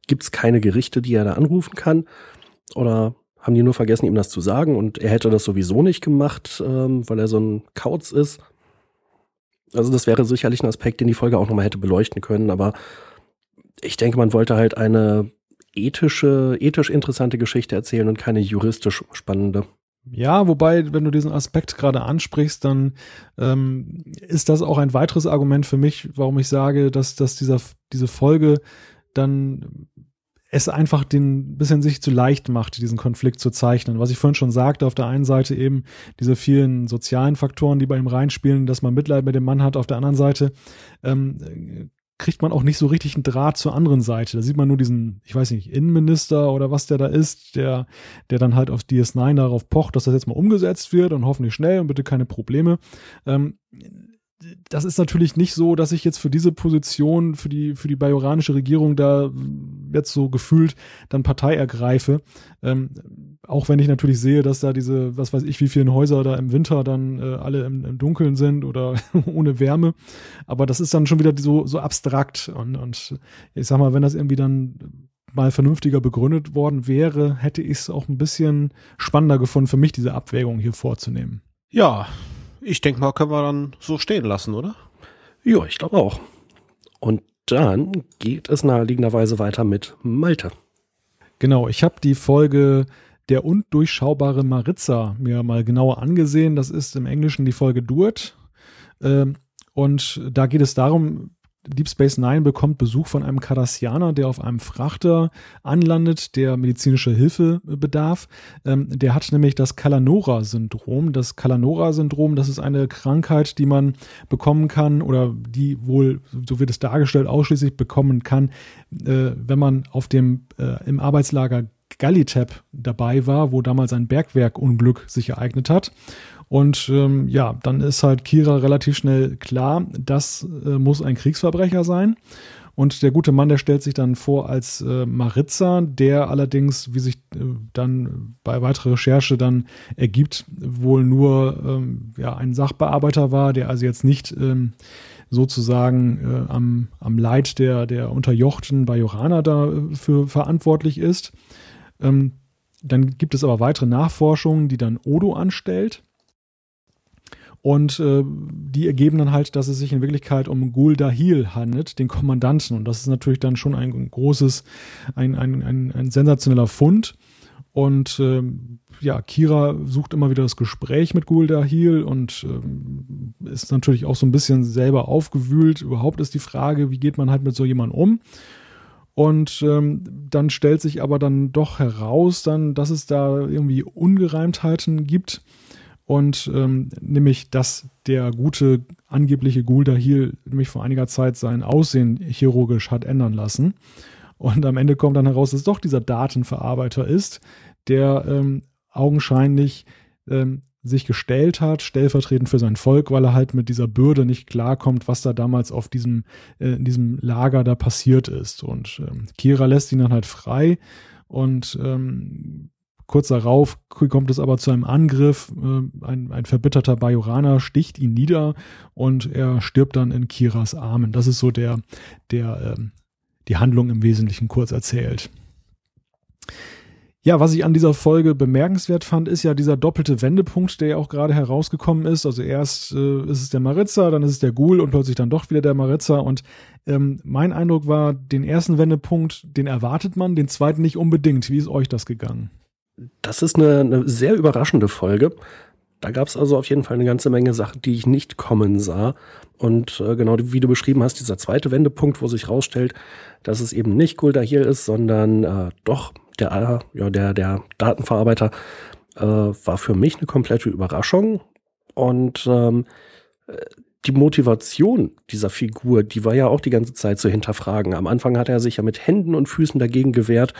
gibt's keine Gerichte, die er da anrufen kann? Oder haben die nur vergessen, ihm das zu sagen und er hätte das sowieso nicht gemacht, ähm, weil er so ein Kauz ist? Also das wäre sicherlich ein Aspekt, den die Folge auch nochmal hätte beleuchten können, aber ich denke, man wollte halt eine ethische, ethisch interessante Geschichte erzählen und keine juristisch spannende. Ja, wobei, wenn du diesen Aspekt gerade ansprichst, dann ähm, ist das auch ein weiteres Argument für mich, warum ich sage, dass, dass dieser, diese Folge dann es einfach den bisschen sich zu leicht macht, diesen Konflikt zu zeichnen. Was ich vorhin schon sagte, auf der einen Seite eben diese vielen sozialen Faktoren, die bei ihm reinspielen, dass man Mitleid mit dem Mann hat, auf der anderen Seite ähm, kriegt man auch nicht so richtig einen Draht zur anderen Seite. Da sieht man nur diesen, ich weiß nicht, Innenminister oder was der da ist, der, der dann halt auf DS9 darauf pocht, dass das jetzt mal umgesetzt wird und hoffentlich schnell und bitte keine Probleme. Ähm, das ist natürlich nicht so, dass ich jetzt für diese Position, für die, für die bajoranische Regierung da jetzt so gefühlt dann Partei ergreife. Ähm, auch wenn ich natürlich sehe, dass da diese, was weiß ich, wie vielen Häuser da im Winter dann äh, alle im, im Dunkeln sind oder ohne Wärme. Aber das ist dann schon wieder so, so abstrakt. Und, und ich sag mal, wenn das irgendwie dann mal vernünftiger begründet worden wäre, hätte ich es auch ein bisschen spannender gefunden, für mich diese Abwägung hier vorzunehmen. Ja, ich denke mal, können wir dann so stehen lassen, oder? Ja, ich glaube auch. Und dann geht es naheliegenderweise weiter mit Malte. Genau, ich habe die Folge Der undurchschaubare Maritza mir mal genauer angesehen. Das ist im Englischen die Folge Duet. Ähm, und da geht es darum, Deep Space Nine bekommt Besuch von einem Cardassianer, der auf einem Frachter anlandet, der medizinische Hilfe bedarf. Ähm, der hat nämlich das Kalanora-Syndrom. Das Kalanora-Syndrom, das ist eine Krankheit, die man bekommen kann oder die wohl, so wird es dargestellt, ausschließlich bekommen kann, äh, wenn man auf dem äh, im Arbeitslager Gallitep dabei war, wo damals ein Bergwerkunglück sich ereignet hat. Und ähm, ja, dann ist halt Kira relativ schnell klar, das äh, muss ein Kriegsverbrecher sein. Und der gute Mann, der stellt sich dann vor als äh, Maritza, der allerdings, wie sich äh, dann bei weiterer Recherche dann ergibt, wohl nur ähm, ja, ein Sachbearbeiter war, der also jetzt nicht ähm, sozusagen äh, am, am Leid der, der unterjochten Bajoraner dafür verantwortlich ist. Ähm, dann gibt es aber weitere Nachforschungen, die dann Odo anstellt. Und äh, die ergeben dann halt, dass es sich in Wirklichkeit um Gul Dahil handelt, den Kommandanten. Und das ist natürlich dann schon ein großes, ein, ein, ein, ein sensationeller Fund. Und ähm, ja, Kira sucht immer wieder das Gespräch mit Gul Dahil und ähm, ist natürlich auch so ein bisschen selber aufgewühlt. Überhaupt ist die Frage, wie geht man halt mit so jemandem um? Und ähm, dann stellt sich aber dann doch heraus, dann, dass es da irgendwie Ungereimtheiten gibt. Und ähm, nämlich, dass der gute angebliche Gulda hier nämlich vor einiger Zeit sein Aussehen chirurgisch hat ändern lassen. Und am Ende kommt dann heraus, dass es doch dieser Datenverarbeiter ist, der ähm, augenscheinlich ähm, sich gestellt hat, stellvertretend für sein Volk, weil er halt mit dieser Bürde nicht klarkommt, was da damals auf diesem, äh, in diesem Lager da passiert ist. Und ähm, Kira lässt ihn dann halt frei und ähm, kurz darauf kommt es aber zu einem Angriff. Äh, ein, ein verbitterter Bajoraner sticht ihn nieder und er stirbt dann in Kiras Armen. Das ist so der, der, ähm, die Handlung im Wesentlichen kurz erzählt. Ja, was ich an dieser Folge bemerkenswert fand, ist ja dieser doppelte Wendepunkt, der ja auch gerade herausgekommen ist. Also erst äh, ist es der Maritza, dann ist es der Ghoul und plötzlich dann doch wieder der Maritza. Und ähm, mein Eindruck war, den ersten Wendepunkt, den erwartet man, den zweiten nicht unbedingt. Wie ist euch das gegangen? Das ist eine, eine sehr überraschende Folge. Da gab es also auf jeden Fall eine ganze Menge Sachen, die ich nicht kommen sah. Und äh, genau wie du beschrieben hast, dieser zweite Wendepunkt, wo sich rausstellt, dass es eben nicht Guldahir ist, sondern äh, doch der, ja, der, der Datenverarbeiter äh, war für mich eine komplette Überraschung. Und ähm, die Motivation dieser Figur, die war ja auch die ganze Zeit zu hinterfragen. Am Anfang hat er sich ja mit Händen und Füßen dagegen gewehrt,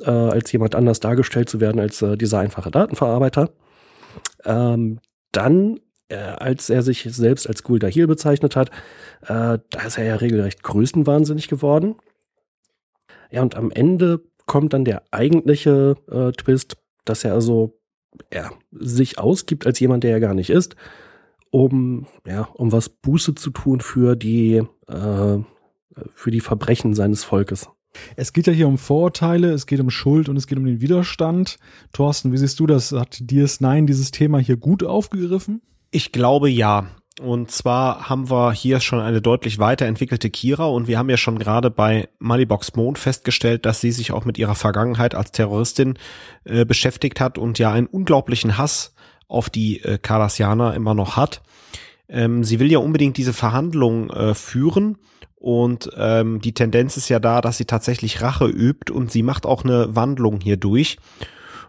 äh, als jemand anders dargestellt zu werden als äh, dieser einfache Datenverarbeiter. Ähm, dann, äh, als er sich selbst als Gul Dahil bezeichnet hat, äh, da ist er ja regelrecht größenwahnsinnig geworden. Ja, und am Ende kommt dann der eigentliche äh, Twist, dass er also ja, sich ausgibt als jemand, der er gar nicht ist, um, ja, um was Buße zu tun für die, äh, für die Verbrechen seines Volkes. Es geht ja hier um Vorurteile, es geht um Schuld und es geht um den Widerstand. Thorsten, wie siehst du das? Hat DS9 dieses Thema hier gut aufgegriffen? Ich glaube ja. Und zwar haben wir hier schon eine deutlich weiterentwickelte Kira und wir haben ja schon gerade bei Moneybox Mond festgestellt, dass sie sich auch mit ihrer Vergangenheit als Terroristin äh, beschäftigt hat und ja einen unglaublichen Hass auf die äh, Cardassianer immer noch hat. Ähm, sie will ja unbedingt diese Verhandlungen äh, führen und ähm, die Tendenz ist ja da, dass sie tatsächlich Rache übt und sie macht auch eine Wandlung hier durch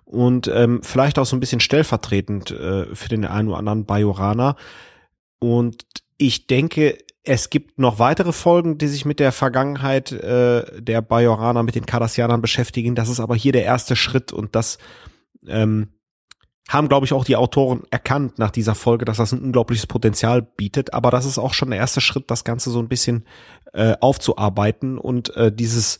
und ähm, vielleicht auch so ein bisschen stellvertretend äh, für den einen oder anderen Bajoraner und ich denke, es gibt noch weitere Folgen, die sich mit der Vergangenheit äh, der Bajoraner, mit den Cardassianern beschäftigen. Das ist aber hier der erste Schritt und das ähm, haben, glaube ich, auch die Autoren erkannt nach dieser Folge, dass das ein unglaubliches Potenzial bietet. Aber das ist auch schon der erste Schritt, das Ganze so ein bisschen äh, aufzuarbeiten und äh, dieses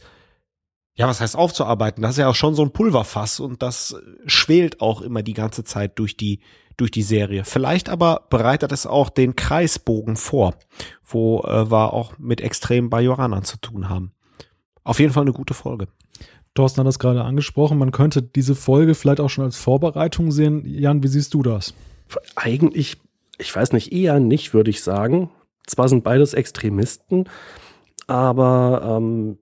ja, was heißt aufzuarbeiten? Das ist ja auch schon so ein Pulverfass und das schwelt auch immer die ganze Zeit durch die durch die Serie. Vielleicht aber bereitet es auch den Kreisbogen vor, wo äh, wir auch mit extremen Bajoranern zu tun haben. Auf jeden Fall eine gute Folge. Thorsten hat das gerade angesprochen. Man könnte diese Folge vielleicht auch schon als Vorbereitung sehen. Jan, wie siehst du das? Eigentlich, ich weiß nicht, eher nicht, würde ich sagen. Zwar sind beides Extremisten, aber ähm,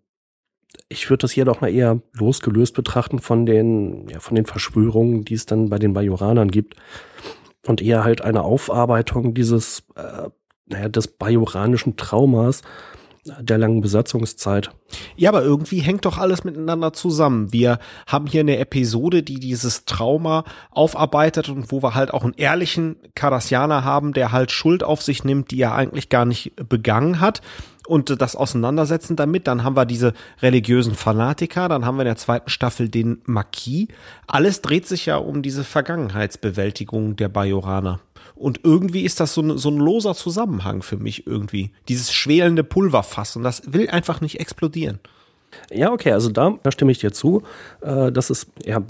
ich würde das hier doch mal eher losgelöst betrachten von den, ja, von den Verschwörungen, die es dann bei den Bajoranern gibt. Und eher halt eine Aufarbeitung dieses, äh, naja, des bajoranischen Traumas der langen Besatzungszeit. Ja, aber irgendwie hängt doch alles miteinander zusammen. Wir haben hier eine Episode, die dieses Trauma aufarbeitet und wo wir halt auch einen ehrlichen Cardassianer haben, der halt Schuld auf sich nimmt, die er eigentlich gar nicht begangen hat und das Auseinandersetzen damit. Dann haben wir diese religiösen Fanatiker, dann haben wir in der zweiten Staffel den Marquis. Alles dreht sich ja um diese Vergangenheitsbewältigung der Bajoraner. Und irgendwie ist das so, ein, so ein loser Zusammenhang für mich irgendwie. Dieses schwelende Pulverfass und das will einfach nicht explodieren. Ja, okay, also da, da stimme ich dir zu. Äh, das ist, ja,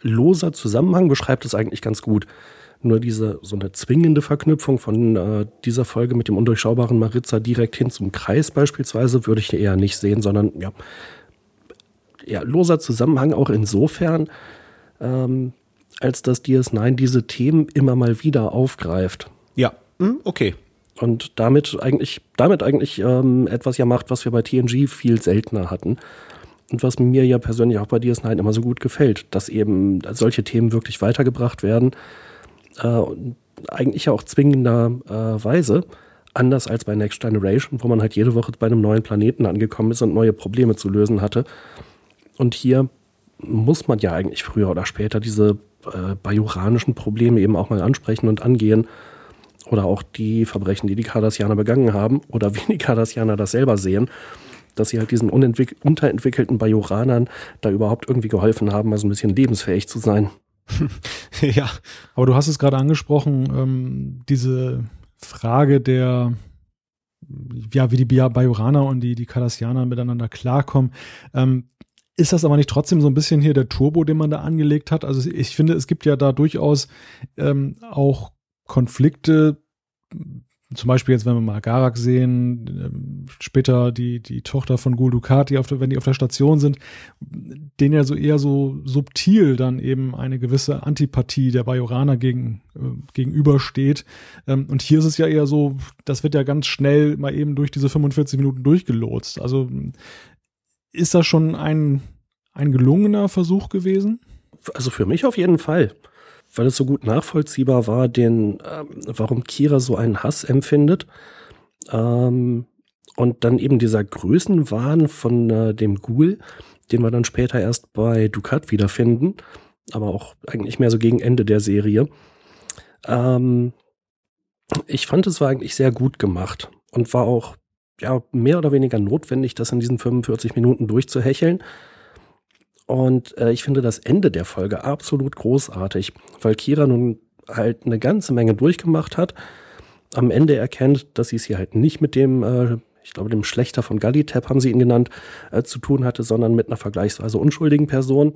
loser Zusammenhang beschreibt es eigentlich ganz gut. Nur diese so eine zwingende Verknüpfung von äh, dieser Folge mit dem undurchschaubaren Maritza direkt hin zum Kreis beispielsweise würde ich eher nicht sehen, sondern ja, ja loser Zusammenhang auch insofern, ähm, als dass DS9 diese Themen immer mal wieder aufgreift. Ja, hm, okay. Und damit eigentlich, damit eigentlich ähm, etwas ja macht, was wir bei TNG viel seltener hatten. Und was mir ja persönlich auch bei DS9 immer so gut gefällt, dass eben solche Themen wirklich weitergebracht werden. Äh, eigentlich ja auch zwingenderweise. Äh, anders als bei Next Generation, wo man halt jede Woche bei einem neuen Planeten angekommen ist und neue Probleme zu lösen hatte. Und hier muss man ja eigentlich früher oder später diese äh, bajoranischen Probleme eben auch mal ansprechen und angehen. Oder auch die Verbrechen, die die Cardassianer begangen haben oder wie die Cardassianer das selber sehen dass sie halt diesen unterentwickelten Bajoranern da überhaupt irgendwie geholfen haben, mal so ein bisschen lebensfähig zu sein. ja, aber du hast es gerade angesprochen, ähm, diese Frage der, ja, wie die Bajoraner und die, die Cardassianer miteinander klarkommen. Ähm, ist das aber nicht trotzdem so ein bisschen hier der Turbo, den man da angelegt hat? Also ich finde, es gibt ja da durchaus ähm, auch Konflikte, zum Beispiel jetzt, wenn wir mal Garak sehen, ähm, später die, die Tochter von Gul Dukat, auf der, wenn die auf der Station sind, denen ja so eher so subtil dann eben eine gewisse Antipathie der Bajoraner gegen, äh, gegenübersteht. Ähm, und hier ist es ja eher so, das wird ja ganz schnell mal eben durch diese 45 Minuten durchgelotst. Also ist das schon ein, ein gelungener Versuch gewesen? Also für mich auf jeden Fall weil es so gut nachvollziehbar war, den, äh, warum Kira so einen Hass empfindet. Ähm, und dann eben dieser Größenwahn von äh, dem Ghoul, den wir dann später erst bei Ducat wiederfinden, aber auch eigentlich mehr so gegen Ende der Serie. Ähm, ich fand, es war eigentlich sehr gut gemacht und war auch ja, mehr oder weniger notwendig, das in diesen 45 Minuten durchzuhecheln. Und äh, ich finde das Ende der Folge absolut großartig, weil Kira nun halt eine ganze Menge durchgemacht hat. Am Ende erkennt, dass sie es hier halt nicht mit dem, äh, ich glaube, dem Schlechter von Gallitep haben sie ihn genannt, äh, zu tun hatte, sondern mit einer vergleichsweise unschuldigen Person.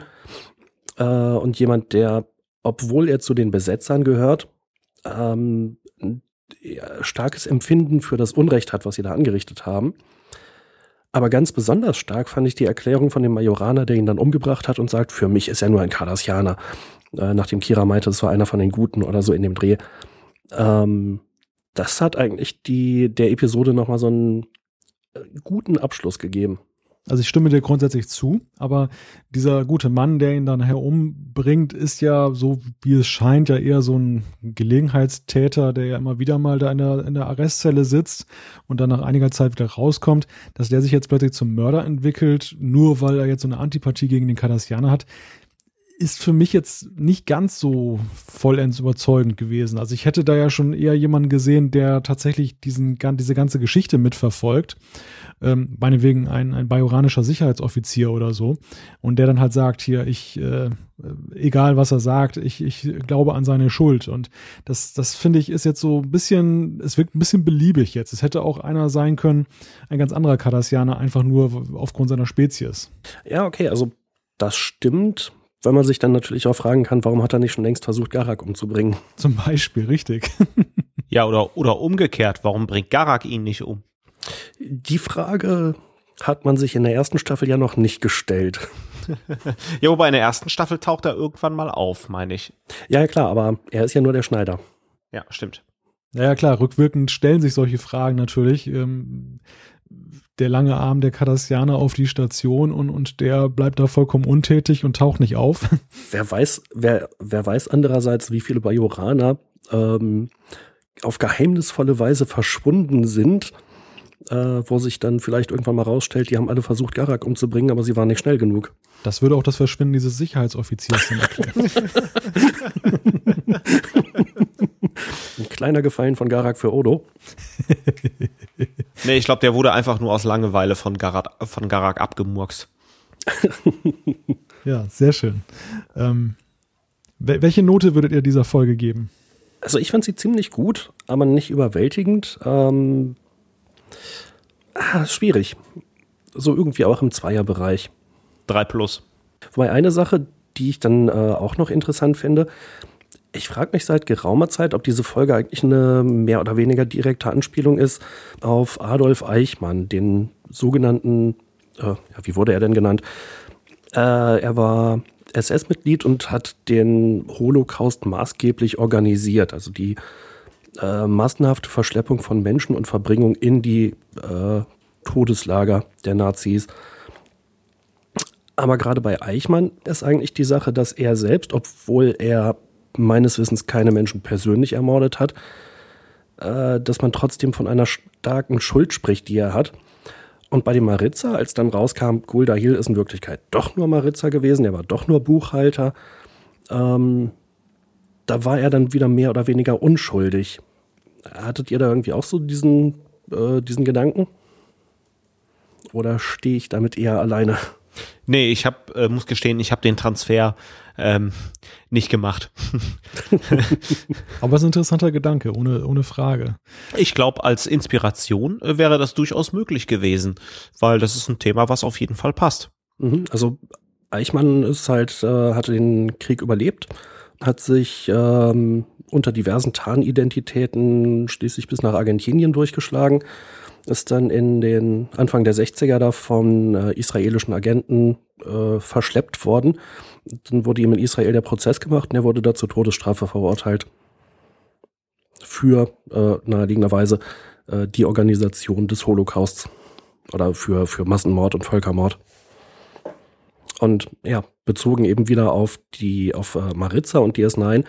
Äh, und jemand, der, obwohl er zu den Besetzern gehört, ähm, starkes Empfinden für das Unrecht hat, was sie da angerichtet haben. Aber ganz besonders stark fand ich die Erklärung von dem Majoraner, der ihn dann umgebracht hat und sagt, für mich ist er nur ein Cardassianer. Äh, nachdem Kira meinte, es war einer von den Guten oder so in dem Dreh. Ähm, das hat eigentlich die, der Episode nochmal so einen äh, guten Abschluss gegeben. Also ich stimme dir grundsätzlich zu, aber dieser gute Mann, der ihn dann nachher umbringt, ist ja so, wie es scheint, ja eher so ein Gelegenheitstäter, der ja immer wieder mal da in der, in der Arrestzelle sitzt und dann nach einiger Zeit wieder rauskommt, dass der sich jetzt plötzlich zum Mörder entwickelt, nur weil er jetzt so eine Antipathie gegen den Cardassianer hat ist für mich jetzt nicht ganz so vollends überzeugend gewesen. Also ich hätte da ja schon eher jemanden gesehen, der tatsächlich diesen, diese ganze Geschichte mitverfolgt. Ähm, meinetwegen ein, ein bajoranischer Sicherheitsoffizier oder so. Und der dann halt sagt, hier, ich, äh, egal was er sagt, ich, ich glaube an seine Schuld. Und das, das finde ich ist jetzt so ein bisschen, es wirkt ein bisschen beliebig jetzt. Es hätte auch einer sein können, ein ganz anderer Kardassianer, einfach nur aufgrund seiner Spezies. Ja, okay, also das stimmt weil man sich dann natürlich auch fragen kann, warum hat er nicht schon längst versucht, Garak umzubringen? Zum Beispiel, richtig. ja, oder, oder umgekehrt, warum bringt Garak ihn nicht um? Die Frage hat man sich in der ersten Staffel ja noch nicht gestellt. ja, wobei in der ersten Staffel taucht er irgendwann mal auf, meine ich. Ja, ja, klar, aber er ist ja nur der Schneider. Ja, stimmt. Ja, klar, rückwirkend stellen sich solche Fragen natürlich. Ähm, der lange Arm der Cardassianer auf die Station und, und der bleibt da vollkommen untätig und taucht nicht auf. Wer weiß, wer, wer weiß andererseits, wie viele Bajoraner ähm, auf geheimnisvolle Weise verschwunden sind, äh, wo sich dann vielleicht irgendwann mal rausstellt, die haben alle versucht, Garak umzubringen, aber sie waren nicht schnell genug. Das würde auch das Verschwinden dieses Sicherheitsoffiziers erklären. Ein kleiner Gefallen von Garak für Odo. nee, ich glaube, der wurde einfach nur aus Langeweile von Garak, von Garak abgemurkst. ja, sehr schön. Ähm, welche Note würdet ihr dieser Folge geben? Also ich fand sie ziemlich gut, aber nicht überwältigend. Ähm, ah, schwierig. So irgendwie auch im Zweierbereich. Drei plus. Wobei eine Sache, die ich dann äh, auch noch interessant finde, Ich frage mich seit geraumer Zeit, ob diese Folge eigentlich eine mehr oder weniger direkte Anspielung ist auf Adolf Eichmann, den sogenannten, äh, wie wurde er denn genannt? Äh, er war SS-Mitglied und hat den Holocaust maßgeblich organisiert, also die äh, massenhafte Verschleppung von Menschen und Verbringung in die äh, Todeslager der Nazis. Aber gerade bei Eichmann ist eigentlich die Sache, dass er selbst, obwohl er meines Wissens keine Menschen persönlich ermordet hat, äh, dass man trotzdem von einer starken Schuld spricht, die er hat. Und bei dem Maritza, als dann rauskam, Gulda Hill ist in Wirklichkeit doch nur Maritza gewesen, er war doch nur Buchhalter, ähm, da war er dann wieder mehr oder weniger unschuldig. Hattet ihr da irgendwie auch so diesen, äh, diesen Gedanken? Oder stehe ich damit eher alleine? Nee, ich hab, äh, muss gestehen, ich habe den Transfer ähm, nicht gemacht. Aber es ist ein interessanter Gedanke, ohne, ohne Frage. Ich glaube, als Inspiration äh, wäre das durchaus möglich gewesen, weil das ist ein Thema, was auf jeden Fall passt. Mhm, also Eichmann ist halt, äh, hatte den Krieg überlebt, hat sich ähm, unter diversen Tarnidentitäten schließlich bis nach Argentinien durchgeschlagen, ist dann in den Anfang der 60er da von äh, israelischen Agenten äh, verschleppt worden. Dann wurde ihm in Israel der Prozess gemacht und er wurde da zur Todesstrafe verurteilt. Für äh, naheliegenderweise äh, die Organisation des Holocausts oder für, für Massenmord und Völkermord. Und ja, bezogen eben wieder auf die, auf äh, Maritza und DS9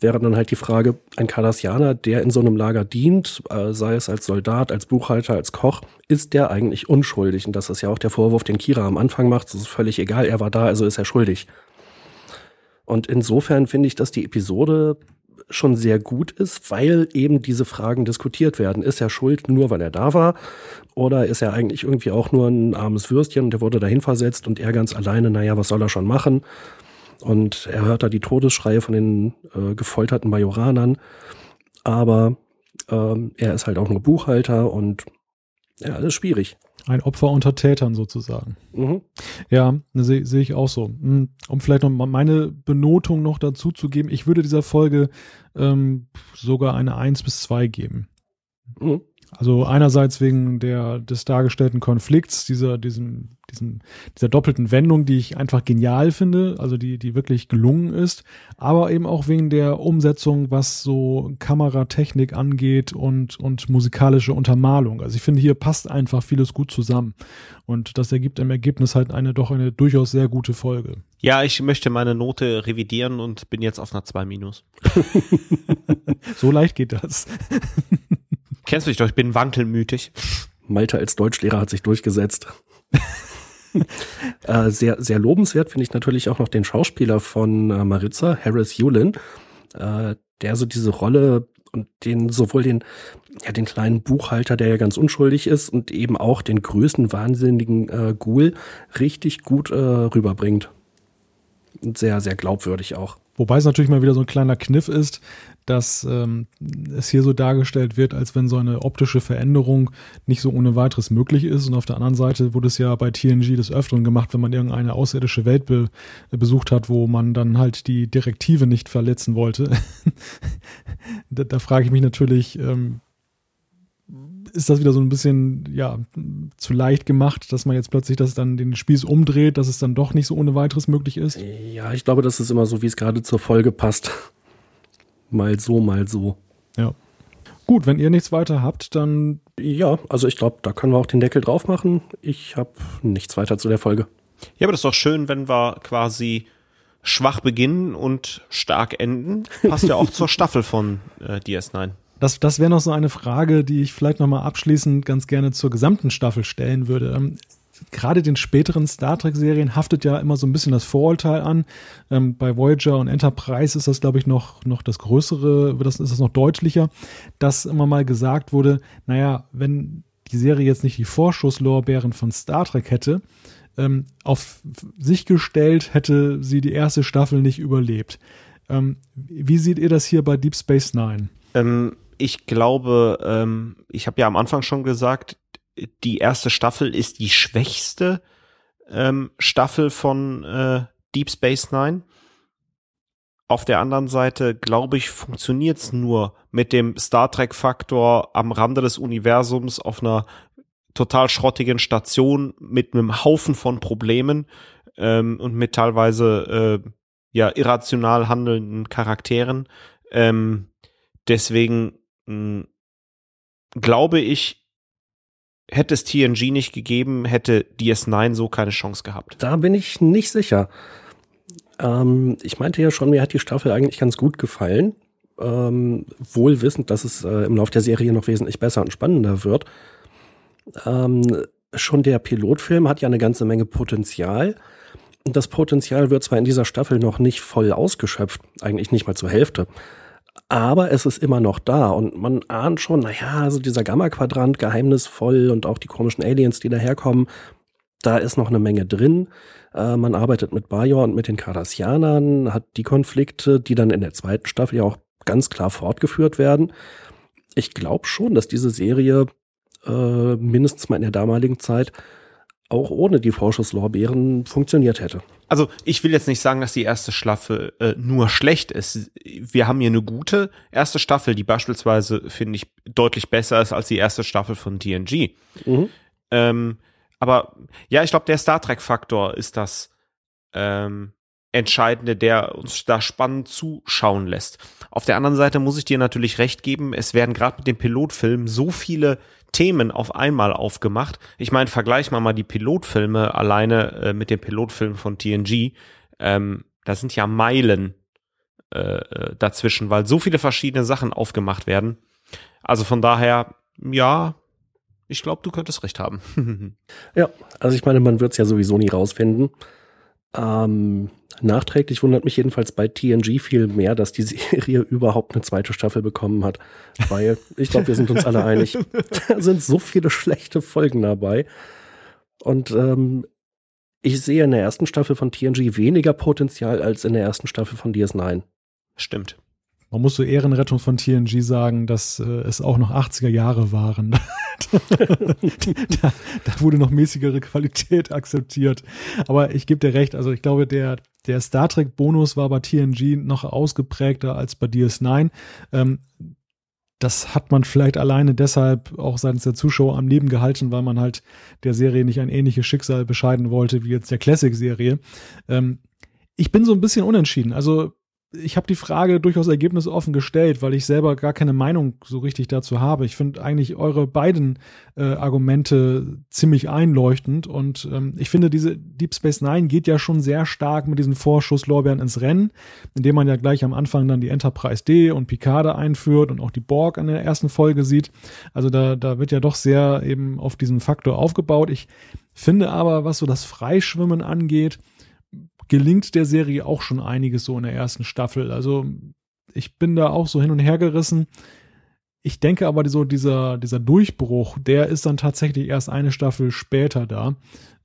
wäre dann halt die Frage, ein Kardassianer, der in so einem Lager dient, äh, sei es als Soldat, als Buchhalter, als Koch, ist der eigentlich unschuldig? Und das ist ja auch der Vorwurf, den Kira am Anfang macht. Es ist völlig egal, er war da, also ist er schuldig. Und insofern finde ich, dass die Episode schon sehr gut ist, weil eben diese Fragen diskutiert werden. Ist er schuld nur, weil er da war? Oder ist er eigentlich irgendwie auch nur ein armes Würstchen und der wurde dahin versetzt und er ganz alleine, naja, was soll er schon machen? Und er hört da die Todesschreie von den äh, gefolterten Majoranern. Aber ähm, er ist halt auch nur Buchhalter und ja, das ist schwierig. Ein Opfer unter Tätern sozusagen. Mhm. Ja, sehe seh ich auch so. Hm, um vielleicht noch meine Benotung noch dazu zu geben, ich würde dieser Folge ähm, sogar eine 1 bis 2 geben. Mhm. Also einerseits wegen der, des dargestellten Konflikts, dieser, diesem, diesem, dieser doppelten Wendung, die ich einfach genial finde, also die, die wirklich gelungen ist, aber eben auch wegen der Umsetzung, was so Kameratechnik angeht und, und musikalische Untermalung. Also ich finde, hier passt einfach vieles gut zusammen. Und das ergibt im Ergebnis halt eine doch eine durchaus sehr gute Folge. Ja, ich möchte meine Note revidieren und bin jetzt auf einer 2 minus. so leicht geht das. Kennst du dich doch, ich bin wankelmütig. Malte als Deutschlehrer hat sich durchgesetzt. äh, sehr, sehr lobenswert finde ich natürlich auch noch den Schauspieler von äh, Maritza, Harris Yulin, äh, der so diese Rolle und den sowohl den ja den kleinen Buchhalter, der ja ganz unschuldig ist, und eben auch den größten wahnsinnigen äh, Ghoul richtig gut äh, rüberbringt. Und sehr, sehr glaubwürdig auch. Wobei es natürlich mal wieder so ein kleiner Kniff ist, dass ähm, es hier so dargestellt wird, als wenn so eine optische Veränderung nicht so ohne weiteres möglich ist. Und auf der anderen Seite wurde es ja bei TNG des Öfteren gemacht, wenn man irgendeine außerirdische Welt be besucht hat, wo man dann halt die Direktive nicht verletzen wollte. da, da frage ich mich natürlich, ähm, ist das wieder so ein bisschen ja zu leicht gemacht, dass man jetzt plötzlich das dann den Spieß umdreht, dass es dann doch nicht so ohne weiteres möglich ist? Ja, ich glaube, das ist immer so, wie es gerade zur Folge passt mal so, mal so. Ja. Gut, wenn ihr nichts weiter habt, dann. Ja, also ich glaube, da können wir auch den Deckel drauf machen. Ich habe nichts weiter zu der Folge. Ja, aber das ist doch schön, wenn wir quasi schwach beginnen und stark enden. Passt ja auch zur Staffel von äh, DS9. Das, das wäre noch so eine Frage, die ich vielleicht nochmal abschließend ganz gerne zur gesamten Staffel stellen würde. Gerade den späteren Star Trek-Serien haftet ja immer so ein bisschen das Vorurteil an. Ähm, bei Voyager und Enterprise ist das, glaube ich, noch, noch das Größere, das ist das noch deutlicher, dass immer mal gesagt wurde, naja, wenn die Serie jetzt nicht die Vorschusslorbeeren von Star Trek hätte, ähm, auf sich gestellt, hätte sie die erste Staffel nicht überlebt. Ähm, wie seht ihr das hier bei Deep Space Nine? Ähm, ich glaube, ähm, ich habe ja am Anfang schon gesagt, die erste Staffel ist die schwächste ähm, Staffel von äh, Deep Space Nine. Auf der anderen Seite, glaube ich, funktioniert es nur mit dem Star Trek-Faktor am Rande des Universums auf einer total schrottigen Station mit einem Haufen von Problemen ähm, und mit teilweise äh, ja irrational handelnden Charakteren. Ähm, deswegen mh, glaube ich, hätte es TNG nicht gegeben, hätte DS9 so keine Chance gehabt. Da bin ich nicht sicher. Ähm, ich meinte ja schon, mir hat die Staffel eigentlich ganz gut gefallen. Ähm, wohl wissend, dass es äh, im Laufe der Serie noch wesentlich besser und spannender wird. Ähm, schon der Pilotfilm hat ja eine ganze Menge Potenzial. Und das Potenzial wird zwar in dieser Staffel noch nicht voll ausgeschöpft, eigentlich nicht mal zur Hälfte. Aber es ist immer noch da und man ahnt schon, naja, also dieser Gamma-Quadrant, geheimnisvoll und auch die komischen Aliens, die daherkommen, da ist noch eine Menge drin. Äh, man arbeitet mit Bajor und mit den Cardassianern, hat die Konflikte, die dann in der zweiten Staffel ja auch ganz klar fortgeführt werden. Ich glaube schon, dass diese Serie äh, mindestens mal in der damaligen Zeit auch ohne die Vorschusslorbeeren funktioniert hätte. Also ich will jetzt nicht sagen, dass die erste Staffel äh, nur schlecht ist. Wir haben hier eine gute erste Staffel, die beispielsweise, finde ich, deutlich besser ist als die erste Staffel von TNG. Mhm. Ähm, aber ja, ich glaube, der Star Trek-Faktor ist das ähm, Entscheidende, der uns da spannend zuschauen lässt. Auf der anderen Seite muss ich dir natürlich recht geben, es werden gerade mit dem Pilotfilm so viele Themen auf einmal aufgemacht. Ich meine, vergleich mal mal die Pilotfilme alleine äh, mit dem Pilotfilm von TNG. Ähm, da sind ja Meilen äh, äh, dazwischen, weil so viele verschiedene Sachen aufgemacht werden. Also von daher, ja, ich glaube, du könntest recht haben. ja, also ich meine, man wird es ja sowieso nie rausfinden. Ähm, nachträglich wundert mich jedenfalls bei TNG viel mehr, dass die Serie überhaupt eine zweite Staffel bekommen hat. Weil ich glaube, wir sind uns alle einig, da sind so viele schlechte Folgen dabei. Und ähm, ich sehe in der ersten Staffel von TNG weniger Potenzial als in der ersten Staffel von DS9. Stimmt. Man muss zur Ehrenrettung von TNG sagen, dass äh, es auch noch 80er Jahre waren. da, da, wurde noch mäßigere Qualität akzeptiert. Aber ich gebe dir recht, also ich glaube, der, der Star Trek-Bonus war bei TNG noch ausgeprägter als bei DS9. Ähm, das hat man vielleicht alleine deshalb auch seitens der Zuschauer am Leben gehalten, weil man halt der Serie nicht ein ähnliches Schicksal bescheiden wollte wie jetzt der Classic-Serie. Ähm, ich bin so ein bisschen unentschieden. Also ich habe die Frage durchaus ergebnisoffen gestellt, weil ich selber gar keine Meinung so richtig dazu habe. Ich finde eigentlich eure beiden äh, Argumente ziemlich einleuchtend und ähm, ich finde, diese Deep Space Nine geht ja schon sehr stark mit diesen Vorschusslorbeeren ins Rennen, indem man ja gleich am Anfang dann die Enterprise D und Picard einführt und auch die Borg in der ersten Folge sieht. Also da, da wird ja doch sehr eben auf diesen Faktor aufgebaut. Ich finde aber, was so das Freischwimmen angeht, gelingt der Serie auch schon einiges so in der ersten Staffel. Also ich bin da auch so hin und her gerissen. Ich denke aber, so dieser, dieser Durchbruch, der ist dann tatsächlich erst eine Staffel später da,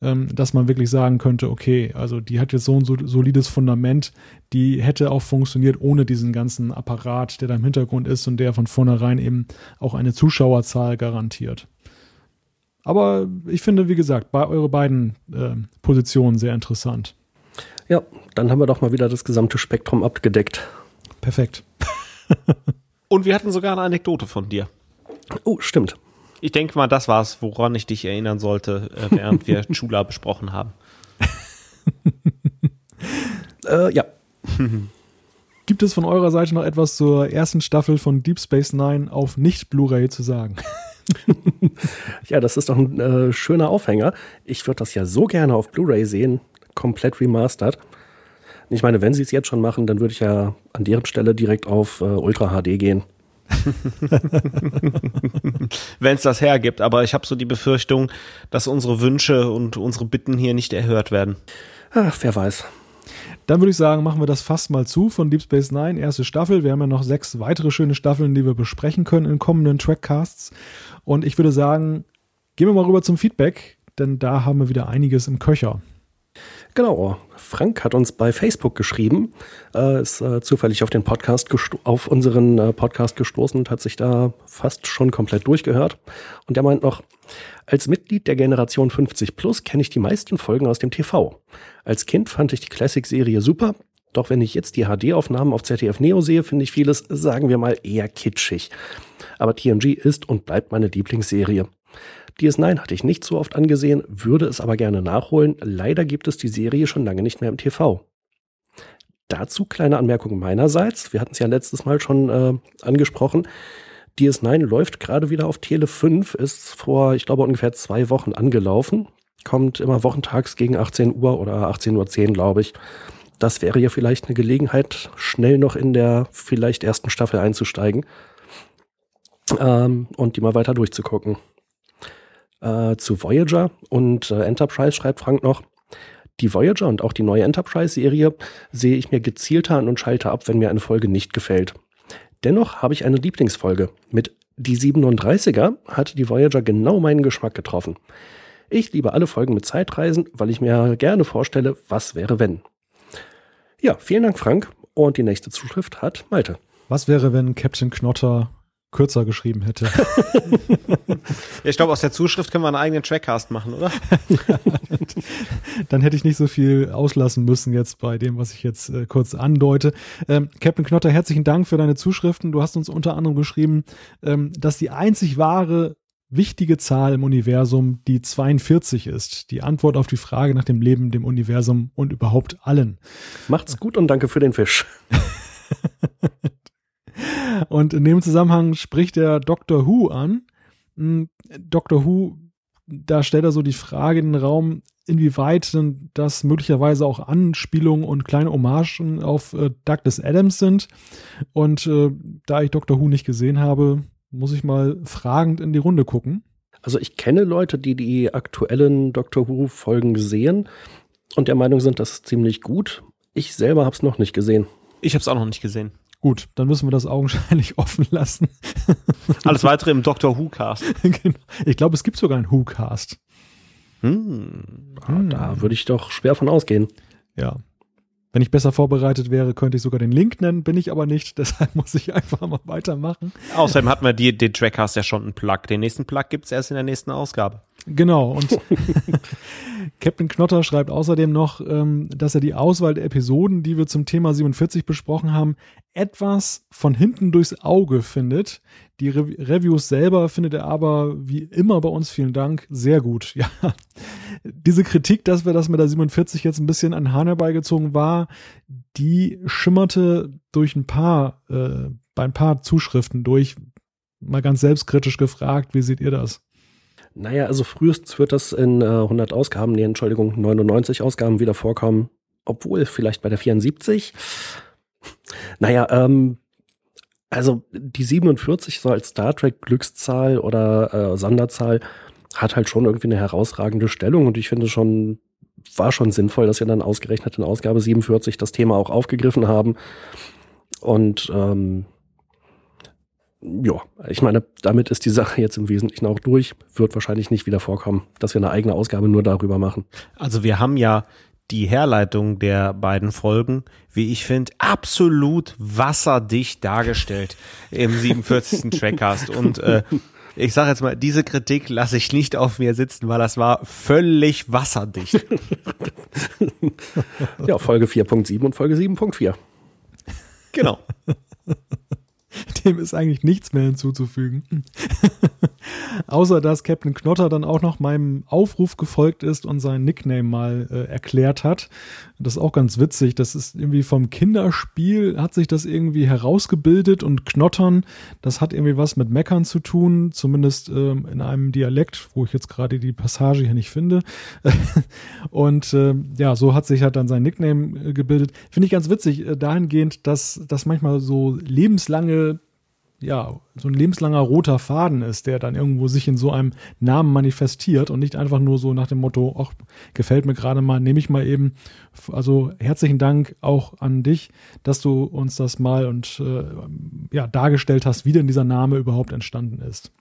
ähm, dass man wirklich sagen könnte, okay, also die hat jetzt so ein solides Fundament, die hätte auch funktioniert ohne diesen ganzen Apparat, der da im Hintergrund ist und der von vornherein eben auch eine Zuschauerzahl garantiert. Aber ich finde, wie gesagt, bei eure beiden äh, Positionen sehr interessant. Ja, dann haben wir doch mal wieder das gesamte Spektrum abgedeckt. Perfekt. Und wir hatten sogar eine Anekdote von dir. Oh, stimmt. Ich denke mal, das war es, woran ich dich erinnern sollte, äh, während wir Chula besprochen haben. äh, ja. Gibt es von eurer Seite noch etwas zur ersten Staffel von Deep Space Nine auf Nicht-Blu-ray zu sagen? ja, das ist doch ein äh, schöner Aufhänger. Ich würde das ja so gerne auf Blu-ray sehen komplett remastered. Ich meine, wenn sie es jetzt schon machen, dann würde ich ja an deren Stelle direkt auf äh, Ultra HD gehen. wenn es das hergibt, aber ich habe so die Befürchtung, dass unsere Wünsche und unsere Bitten hier nicht erhört werden. Ach, wer weiß. Dann würde ich sagen, machen wir das fast mal zu von Deep Space Nine, erste Staffel. Wir haben ja noch sechs weitere schöne Staffeln, die wir besprechen können in kommenden Trackcasts. Und ich würde sagen, gehen wir mal rüber zum Feedback, denn da haben wir wieder einiges im Köcher. Genau, Frank hat uns bei Facebook geschrieben, äh, ist äh, zufällig auf den Podcast auf unseren äh, Podcast gestoßen und hat sich da fast schon komplett durchgehört. Und er meint noch, als Mitglied der Generation 50 Plus kenne ich die meisten Folgen aus dem TV. Als Kind fand ich die Classic-Serie super Doch wenn ich jetzt die HD-Aufnahmen auf ZDF Neo sehe, finde ich vieles, sagen wir mal, eher kitschig. Aber TNG ist und bleibt meine Lieblingsserie. DS9 hatte ich nicht so oft angesehen, würde es aber gerne nachholen. Leider gibt es die Serie schon lange nicht mehr im TV. Dazu kleine Anmerkung meinerseits. Wir hatten es ja letztes Mal schon äh, angesprochen. DS9 läuft gerade wieder auf Tele 5, ist vor, ich glaube, ungefähr zwei Wochen angelaufen. Kommt immer wochentags gegen 18 Uhr oder 18.10 Uhr, glaube ich. Das wäre ja vielleicht eine Gelegenheit, schnell noch in der vielleicht ersten Staffel einzusteigen ähm, und die mal weiter durchzugucken. Äh, zu Voyager und äh, Enterprise schreibt Frank noch, die Voyager und auch die neue Enterprise-Serie sehe ich mir gezielter an und schalte ab, wenn mir eine Folge nicht gefällt. Dennoch habe ich eine Lieblingsfolge. Mit die 37er hat die Voyager genau meinen Geschmack getroffen. Ich liebe alle Folgen mit Zeitreisen, weil ich mir gerne vorstelle, was wäre wenn. Ja, vielen Dank, Frank. Und die nächste Zuschrift hat Malte. Was wäre, wenn Captain Knotter kürzer geschrieben hätte. ich glaube, aus der Zuschrift können wir einen eigenen Trackcast machen, oder? Dann hätte ich nicht so viel auslassen müssen jetzt bei dem, was ich jetzt äh, kurz andeute. Ähm, Captain Knotter, herzlichen Dank für deine Zuschriften. Du hast uns unter anderem geschrieben, ähm, dass die einzig wahre wichtige Zahl im Universum die 42 ist. Die Antwort auf die Frage nach dem Leben, dem Universum und überhaupt allen. Macht's gut und danke für den Fisch. Und in dem Zusammenhang spricht er Dr. Who an. Hm, Dr. Who, da stellt er so die Frage in den Raum, inwieweit denn das möglicherweise auch Anspielungen und kleine Hommagen auf äh, Douglas Adams sind. Und äh, da ich Dr. Who nicht gesehen habe, muss ich mal fragend in die Runde gucken. Also ich kenne Leute, die die aktuellen Doctor Who-Folgen sehen und der Meinung sind, das ist ziemlich gut. Ich selber habe es noch nicht gesehen. Ich habe es auch noch nicht gesehen. Gut, dann müssen wir das augenscheinlich offen lassen. Alles weitere im Doctor Who Cast. genau. Ich glaube, es gibt sogar einen Who Cast. Hm. hm. Da würde ich doch schwer von ausgehen. Ja. Wenn ich besser vorbereitet wäre, könnte ich sogar den Link nennen, bin ich aber nicht, deshalb muss ich einfach mal weitermachen. Außerdem hatten wir die, den Trackcast ja schon einen Plug. Den nächsten Plug gibt es erst in der nächsten Ausgabe. Genau, und Captain Knotter schreibt außerdem noch, ähm, dass er die Auswahl der Episoden, die wir zum Thema 47 besprochen haben, etwas von hinten durchs Auge findet. Die Re Reviews selber findet er aber wie immer bei uns, vielen Dank, sehr gut. Ja, diese Kritik, dass wir das mit der 47 jetzt ein bisschen an Hahn herbeigezogen war, die schimmerte durch ein paar, äh, bei ein paar Zuschriften durch. Mal ganz selbstkritisch gefragt, wie seht ihr das? Naja, also frühestens wird das in äh, 100 Ausgaben, nee, Entschuldigung, 99 Ausgaben wieder vorkommen. Obwohl, vielleicht bei der 74. Naja, ähm, also die 47 so als Star Trek Glückszahl oder äh, Sonderzahl hat halt schon irgendwie eine herausragende Stellung und ich finde schon, war schon sinnvoll, dass wir dann ausgerechnet in Ausgabe 47 das Thema auch aufgegriffen haben. Und ähm, ja, ich meine, damit ist die Sache jetzt im Wesentlichen auch durch. Wird wahrscheinlich nicht wieder vorkommen, dass wir eine eigene Ausgabe nur darüber machen. Also wir haben ja die Herleitung der beiden Folgen, wie ich finde, absolut wasserdicht dargestellt im 47. Trackcast. Und äh, ich sage jetzt mal, diese Kritik lasse ich nicht auf mir sitzen, weil das war völlig wasserdicht. ja, Folge 4.7 und Folge 7.4. Genau. Dem ist eigentlich nichts mehr hinzuzufügen. Außer dass Captain Knotter dann auch noch meinem Aufruf gefolgt ist und sein Nickname mal äh, erklärt hat. Das ist auch ganz witzig. Das ist irgendwie vom Kinderspiel hat sich das irgendwie herausgebildet und Knottern, das hat irgendwie was mit Meckern zu tun, zumindest ähm, in einem Dialekt, wo ich jetzt gerade die Passage hier nicht finde. und äh, ja, so hat sich halt dann sein Nickname äh, gebildet. Finde ich ganz witzig, äh, dahingehend, dass das manchmal so lebenslange ja, so ein lebenslanger roter Faden ist, der dann irgendwo sich in so einem Namen manifestiert und nicht einfach nur so nach dem Motto, ach, gefällt mir gerade mal, nehme ich mal eben. Also herzlichen Dank auch an dich, dass du uns das mal und äh, ja, dargestellt hast, wie denn dieser Name überhaupt entstanden ist.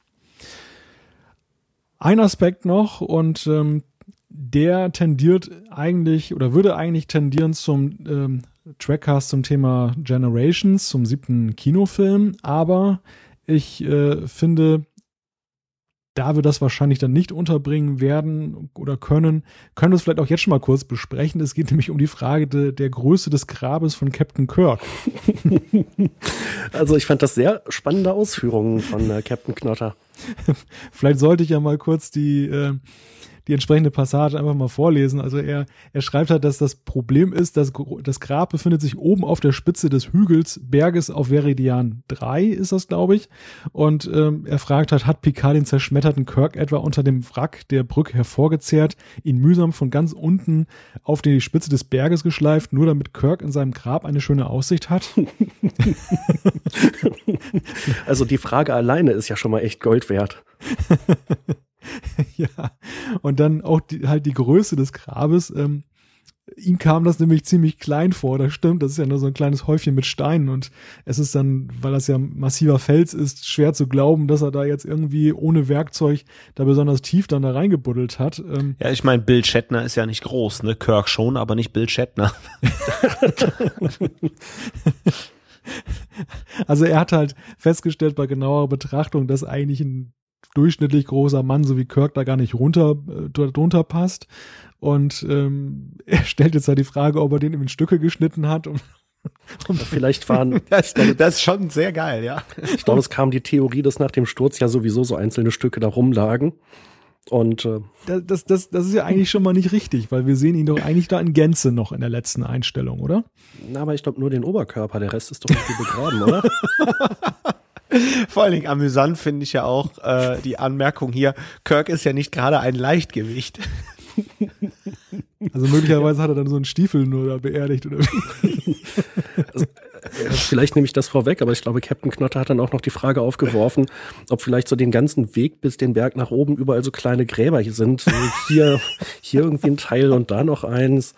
Ein Aspekt noch und ähm, der tendiert eigentlich oder würde eigentlich tendieren zum ähm, Trackcast zum Thema Generations, zum siebten Kinofilm, aber ich äh, finde, da wir das wahrscheinlich dann nicht unterbringen werden oder können, können wir es vielleicht auch jetzt schon mal kurz besprechen. Es geht nämlich um die Frage de, der Größe des Grabes von Captain Kirk. Also ich fand das sehr spannende Ausführungen von äh, Captain Knotter. vielleicht sollte ich ja mal kurz die äh, die entsprechende Passage einfach mal vorlesen. Also er, er schreibt halt, dass das Problem ist, dass das Grab befindet sich oben auf der Spitze des Hügels Berges auf Veridian 3 ist das, glaube ich. Und ähm, er fragt halt, hat Picard den zerschmetterten Kirk etwa unter dem Wrack der Brücke hervorgezehrt, ihn mühsam von ganz unten auf die Spitze des Berges geschleift, nur damit Kirk in seinem Grab eine schöne Aussicht hat? also die Frage alleine ist ja schon mal echt Gold wert. ja, und dann auch die, halt die Größe des Grabes. Ähm, ihm kam das nämlich ziemlich klein vor, das stimmt. Das ist ja nur so ein kleines Häufchen mit Steinen und es ist dann, weil das ja massiver Fels ist, schwer zu glauben, dass er da jetzt irgendwie ohne Werkzeug da besonders tief dann da reingebuddelt hat. Ähm, ja, ich meine, Bill Shatner ist ja nicht groß, ne? Kirk schon, aber nicht Bill Shatner. also er hat halt festgestellt bei genauer Betrachtung, dass eigentlich ein durchschnittlich großer Mann, so wie Kirk, da gar nicht runter, äh, drunter passt. Und ähm, er stellt jetzt halt die Frage, ob er den in Stücke geschnitten hat. Und, und Vielleicht waren. das, das ist schon sehr geil, ja. Ich glaube, es kam die Theorie, dass nach dem Sturz ja sowieso so einzelne Stücke da rumlagen. Und äh, das, das, das, das ist ja eigentlich schon mal nicht richtig, weil wir sehen ihn doch eigentlich da in Gänze noch in der letzten Einstellung, oder? Na, aber ich glaube nur den Oberkörper, der Rest ist doch irgendwie begraben, oder? Vor allen Dingen amüsant finde ich ja auch äh, die Anmerkung hier, Kirk ist ja nicht gerade ein Leichtgewicht. Also möglicherweise hat er dann so einen Stiefel nur da beerdigt oder wie. Also, äh, vielleicht nehme ich das vorweg, aber ich glaube, Captain Knotter hat dann auch noch die Frage aufgeworfen, ob vielleicht so den ganzen Weg bis den Berg nach oben überall so kleine Gräber hier sind. Hier, hier irgendwie ein Teil und da noch eins,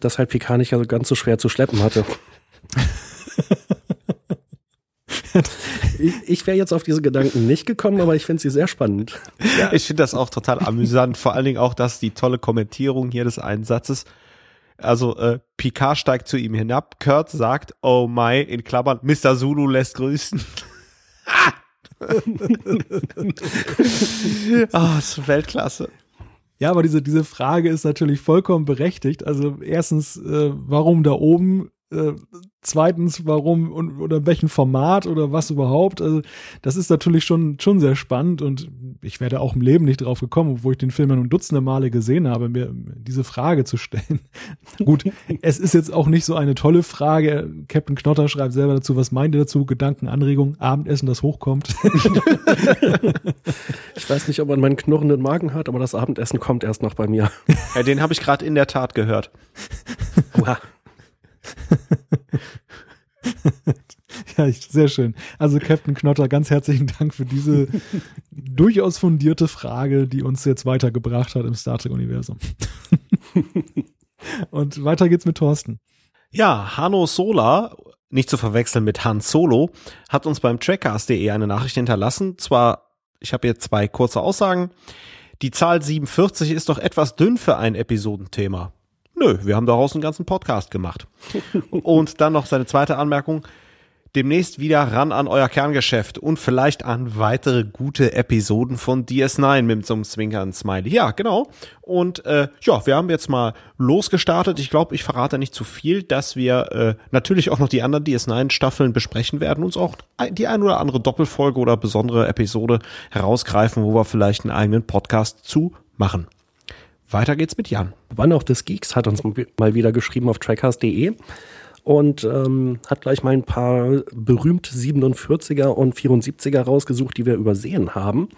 das halt Picard nicht also ganz so schwer zu schleppen hatte. ich, ich wäre jetzt auf diese Gedanken nicht gekommen, aber ich finde sie sehr spannend. Ja. Ich finde das auch total amüsant. Vor allen Dingen auch, dass die tolle Kommentierung hier des Einsatzes. Also äh, Picard steigt zu ihm hinab. Kurt sagt, oh my, in Klammern, Mr. Zulu lässt grüßen. Ah, oh, ist Weltklasse. Ja, aber diese, diese Frage ist natürlich vollkommen berechtigt. Also erstens, äh, warum da oben? Äh, zweitens, warum und oder welchen Format oder was überhaupt. Also, das ist natürlich schon, schon sehr spannend und ich werde auch im Leben nicht drauf gekommen, obwohl ich den Film ja nun dutzende Male gesehen habe, mir diese Frage zu stellen. Gut, es ist jetzt auch nicht so eine tolle Frage. Captain Knotter schreibt selber dazu, was meint ihr dazu? Gedanken, Anregung, Abendessen, das hochkommt. ich weiß nicht, ob man meinen knurrenden Magen hat, aber das Abendessen kommt erst noch bei mir. Ja, den habe ich gerade in der Tat gehört. Wow. ja, sehr schön. Also Captain Knotter, ganz herzlichen Dank für diese durchaus fundierte Frage, die uns jetzt weitergebracht hat im Star Trek-Universum. Und weiter geht's mit Thorsten. Ja, Hanno Sola, nicht zu verwechseln mit Han Solo, hat uns beim Trackcast.de eine Nachricht hinterlassen. Zwar, ich habe jetzt zwei kurze Aussagen. Die Zahl 47 ist doch etwas dünn für ein Episodenthema. Nö, wir haben daraus einen ganzen Podcast gemacht. Und dann noch seine zweite Anmerkung. Demnächst wieder ran an euer Kerngeschäft und vielleicht an weitere gute Episoden von DS9 mit so einem Zwinkern Smiley. Ja, genau. Und äh, ja, wir haben jetzt mal losgestartet. Ich glaube, ich verrate nicht zu viel, dass wir äh, natürlich auch noch die anderen DS9-Staffeln besprechen werden, uns auch die ein oder andere Doppelfolge oder besondere Episode herausgreifen, wo wir vielleicht einen eigenen Podcast zu machen. Weiter geht's mit Jan. One of the Geeks hat uns mal wieder geschrieben auf trackers.de und ähm, hat gleich mal ein paar berühmte 47er und 74er rausgesucht, die wir übersehen haben.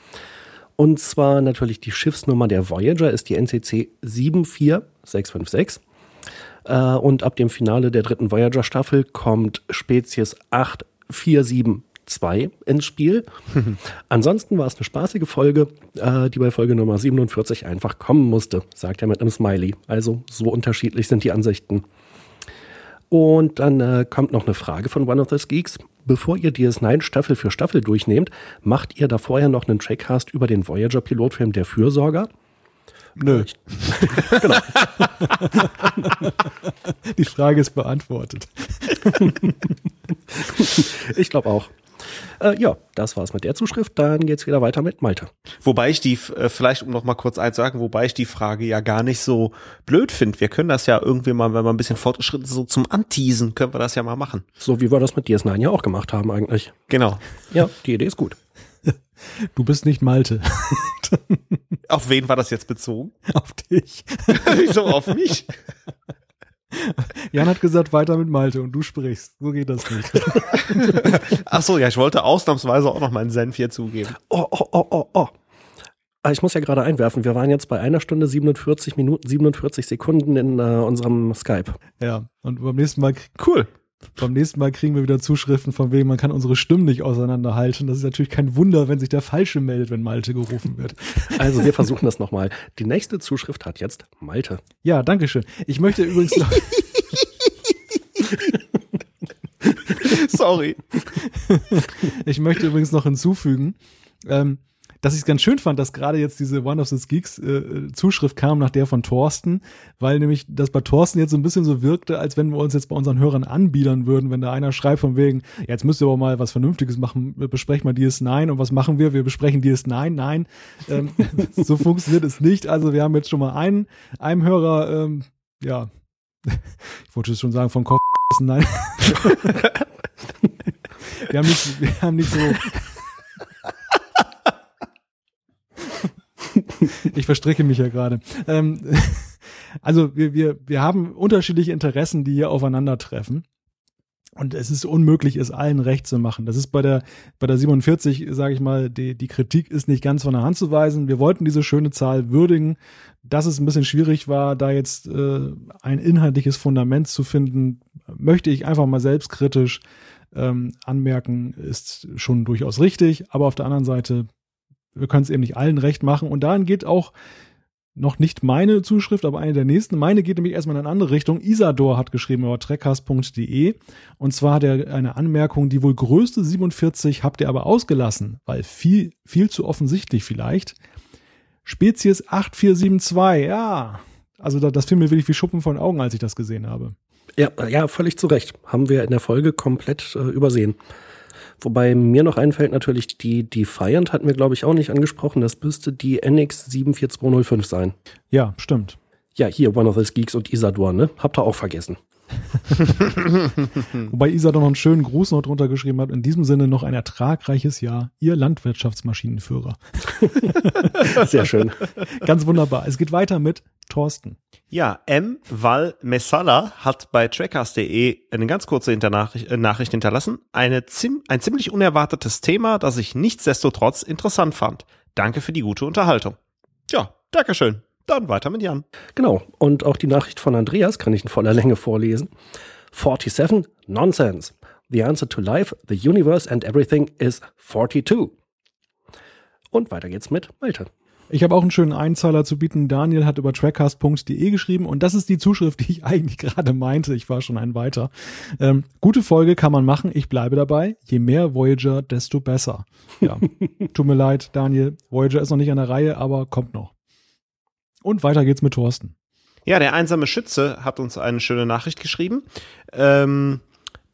Und zwar natürlich die Schiffsnummer der Voyager ist die NCC 74656. Äh, und ab dem Finale der dritten Voyager-Staffel kommt Spezies 847 2 ins Spiel. Ansonsten war es eine spaßige Folge, äh, die bei Folge Nummer 47 einfach kommen musste, sagt er mit einem Smiley. Also so unterschiedlich sind die Ansichten. Und dann äh, kommt noch eine Frage von One of the Geeks. Bevor ihr DS9 Staffel für Staffel durchnehmt, macht ihr da vorher noch einen Trackcast über den Voyager-Pilotfilm Der Fürsorger? Nö. genau. Die Frage ist beantwortet. ich glaube auch. Äh, ja, das war's mit der Zuschrift. Dann geht's wieder weiter mit Malte. Wobei ich die, äh, vielleicht um noch mal kurz eins sagen, wobei ich die Frage ja gar nicht so blöd finde. Wir können das ja irgendwie mal, wenn wir ein bisschen fortgeschritten sind, so zum Anteasen, können wir das ja mal machen. So wie wir das mit DS9 ja auch gemacht haben eigentlich. Genau. Ja, die Idee ist gut. Du bist nicht Malte. Auf wen war das jetzt bezogen? auf dich. Wieso auf mich? Jan hat gesagt, weiter mit Malte und du sprichst. So geht das nicht. Ach so, ja, ich wollte ausnahmsweise auch noch meinen Senf hier zugeben. Oh, oh, oh, oh, oh. Ah, Ich muss ja gerade einwerfen, wir waren jetzt bei einer Stunde 47 Minuten 47 Sekunden in äh, unserem Skype. Ja, und beim nächsten Mal Cool. Beim nächsten Mal kriegen wir wieder Zuschriften von wegen, man kann unsere Stimmen nicht auseinanderhalten. Das ist natürlich kein Wunder, wenn sich der Falsche meldet, wenn Malte gerufen wird. Also wir versuchen das nochmal. Die nächste Zuschrift hat jetzt Malte. Ja, danke schön. Ich möchte übrigens noch, Sorry. ich möchte übrigens noch hinzufügen, ähm, dass ich es ganz schön fand, dass gerade jetzt diese One of the Geeks äh, Zuschrift kam nach der von Thorsten, weil nämlich das bei Thorsten jetzt so ein bisschen so wirkte, als wenn wir uns jetzt bei unseren Hörern anbiedern würden, wenn da einer schreibt von wegen, ja, jetzt müsst ihr aber mal was Vernünftiges machen, besprecht mal DS9 und was machen wir? Wir besprechen DS9, nein, ähm, so funktioniert es nicht. Also wir haben jetzt schon mal einen, einem Hörer, ähm, ja, ich wollte es schon sagen, vom Kopf, nein. wir haben nicht, wir haben nicht so, ich verstricke mich ja gerade. Ähm, also wir, wir, wir haben unterschiedliche Interessen, die hier aufeinandertreffen. Und es ist unmöglich, es allen recht zu machen. Das ist bei der, bei der 47, sage ich mal, die, die Kritik ist nicht ganz von der Hand zu weisen. Wir wollten diese schöne Zahl würdigen. Dass es ein bisschen schwierig war, da jetzt äh, ein inhaltliches Fundament zu finden, möchte ich einfach mal selbstkritisch ähm, anmerken, ist schon durchaus richtig. Aber auf der anderen Seite wir können es eben nicht allen recht machen. Und dahin geht auch noch nicht meine Zuschrift, aber eine der nächsten. Meine geht nämlich erstmal in eine andere Richtung. Isador hat geschrieben über trekkers.de und zwar hat er eine Anmerkung, die wohl größte 47 habt ihr aber ausgelassen, weil viel, viel zu offensichtlich vielleicht. Spezies 8472, ja. Also da, das fiel mir wirklich wie Schuppen von Augen, als ich das gesehen habe. Ja, ja, völlig zu Recht. Haben wir in der Folge komplett äh, übersehen. Wobei mir noch einfällt natürlich, die Defiant hatten wir, glaube ich, auch nicht angesprochen. Das müsste die NX 74205 sein. Ja, stimmt. Ja, hier One of the Geeks und Isador, ne? Habt ihr auch vergessen. Wobei Isa doch noch einen schönen Gruß noch drunter geschrieben hat. In diesem Sinne noch ein ertragreiches Jahr. Ihr Landwirtschaftsmaschinenführer. Sehr schön. Ganz wunderbar. Es geht weiter mit Thorsten. Ja, M. Val Messala hat bei trackers.de eine ganz kurze Internachricht, äh, Nachricht hinterlassen. Eine zim ein ziemlich unerwartetes Thema, das ich nichtsdestotrotz interessant fand. Danke für die gute Unterhaltung. Ja, Dankeschön. Dann weiter mit Jan. Genau. Und auch die Nachricht von Andreas kann ich in voller Länge vorlesen. 47 Nonsense. The answer to life, the universe and everything is 42. Und weiter geht's mit Malte. Ich habe auch einen schönen Einzeiler zu bieten. Daniel hat über trackcast.de geschrieben und das ist die Zuschrift, die ich eigentlich gerade meinte. Ich war schon ein weiter. Ähm, gute Folge kann man machen. Ich bleibe dabei. Je mehr Voyager, desto besser. Ja, tut mir leid, Daniel. Voyager ist noch nicht an der Reihe, aber kommt noch. Und weiter geht's mit Thorsten. Ja, der einsame Schütze hat uns eine schöne Nachricht geschrieben. Ähm,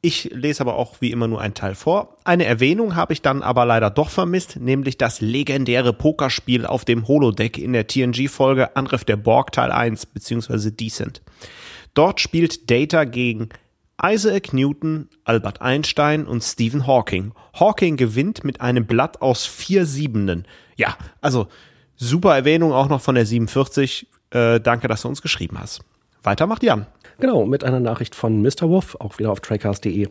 ich lese aber auch wie immer nur einen Teil vor. Eine Erwähnung habe ich dann aber leider doch vermisst, nämlich das legendäre Pokerspiel auf dem Holodeck in der TNG-Folge Angriff der Borg Teil 1 bzw. Decent. Dort spielt Data gegen Isaac Newton, Albert Einstein und Stephen Hawking. Hawking gewinnt mit einem Blatt aus vier Siebenden. Ja, also super Erwähnung auch noch von der 47. Äh, danke, dass du uns geschrieben hast. Weiter macht Jan. Genau, mit einer Nachricht von Mr. Wolf, auch wieder auf trackcast.de.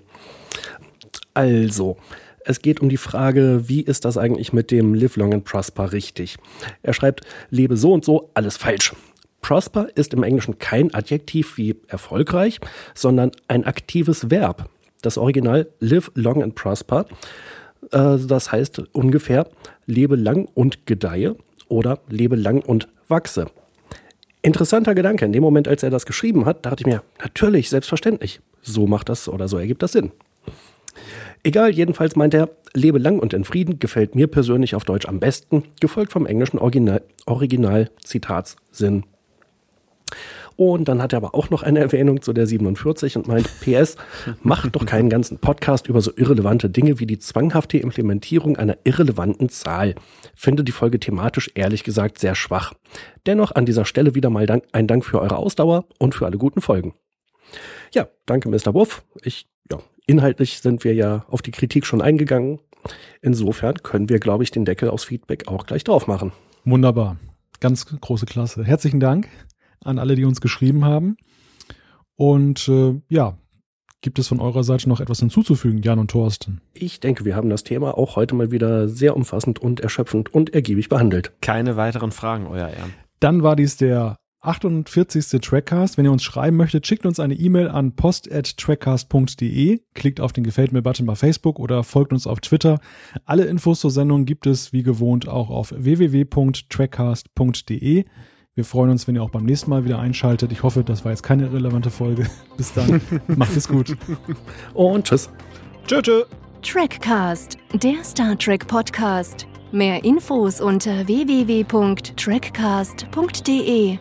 Also, es geht um die Frage, wie ist das eigentlich mit dem Live Long and Prosper richtig? Er schreibt, lebe so und so, alles falsch. Prosper ist im Englischen kein Adjektiv wie erfolgreich, sondern ein aktives Verb. Das Original live long and prosper, äh, das heißt ungefähr lebe lang und gedeihe oder lebe lang und wachse. Interessanter Gedanke. In dem Moment, als er das geschrieben hat, dachte ich mir, natürlich, selbstverständlich. So macht das oder so ergibt das Sinn. Egal, jedenfalls meint er, lebe lang und in Frieden gefällt mir persönlich auf Deutsch am besten, gefolgt vom englischen Original, Original Zitatssinn. Und dann hat er aber auch noch eine Erwähnung zu der 47 und meint, PS, macht doch keinen ganzen Podcast über so irrelevante Dinge wie die zwanghafte Implementierung einer irrelevanten Zahl. Finde die Folge thematisch ehrlich gesagt sehr schwach. Dennoch an dieser Stelle wieder mal Dank, ein Dank für eure Ausdauer und für alle guten Folgen. Ja, danke, Mr. Wuff. Ich, ja, inhaltlich sind wir ja auf die Kritik schon eingegangen. Insofern können wir, glaube ich, den Deckel aufs Feedback auch gleich drauf machen. Wunderbar. Ganz große Klasse. Herzlichen Dank an alle, die uns geschrieben haben. Und äh, ja, gibt es von eurer Seite noch etwas hinzuzufügen, Jan und Thorsten? Ich denke, wir haben das Thema auch heute mal wieder sehr umfassend und erschöpfend und ergiebig behandelt. Keine weiteren Fragen, euer Ehren. Dann war dies der 48. Trackcast. Wenn ihr uns schreiben möchtet, schickt uns eine E-Mail an post.trackcast.de, klickt auf den Gefällt mir-Button bei Facebook oder folgt uns auf Twitter. Alle Infos zur Sendung gibt es wie gewohnt auch auf www.trackcast.de. Wir freuen uns, wenn ihr auch beim nächsten Mal wieder einschaltet. Ich hoffe, das war jetzt keine relevante Folge. Bis dann. Macht es gut. Und tschüss. Tschö, tschö. Trackcast, der Star Trek Podcast. Mehr Infos unter www.trackcast.de.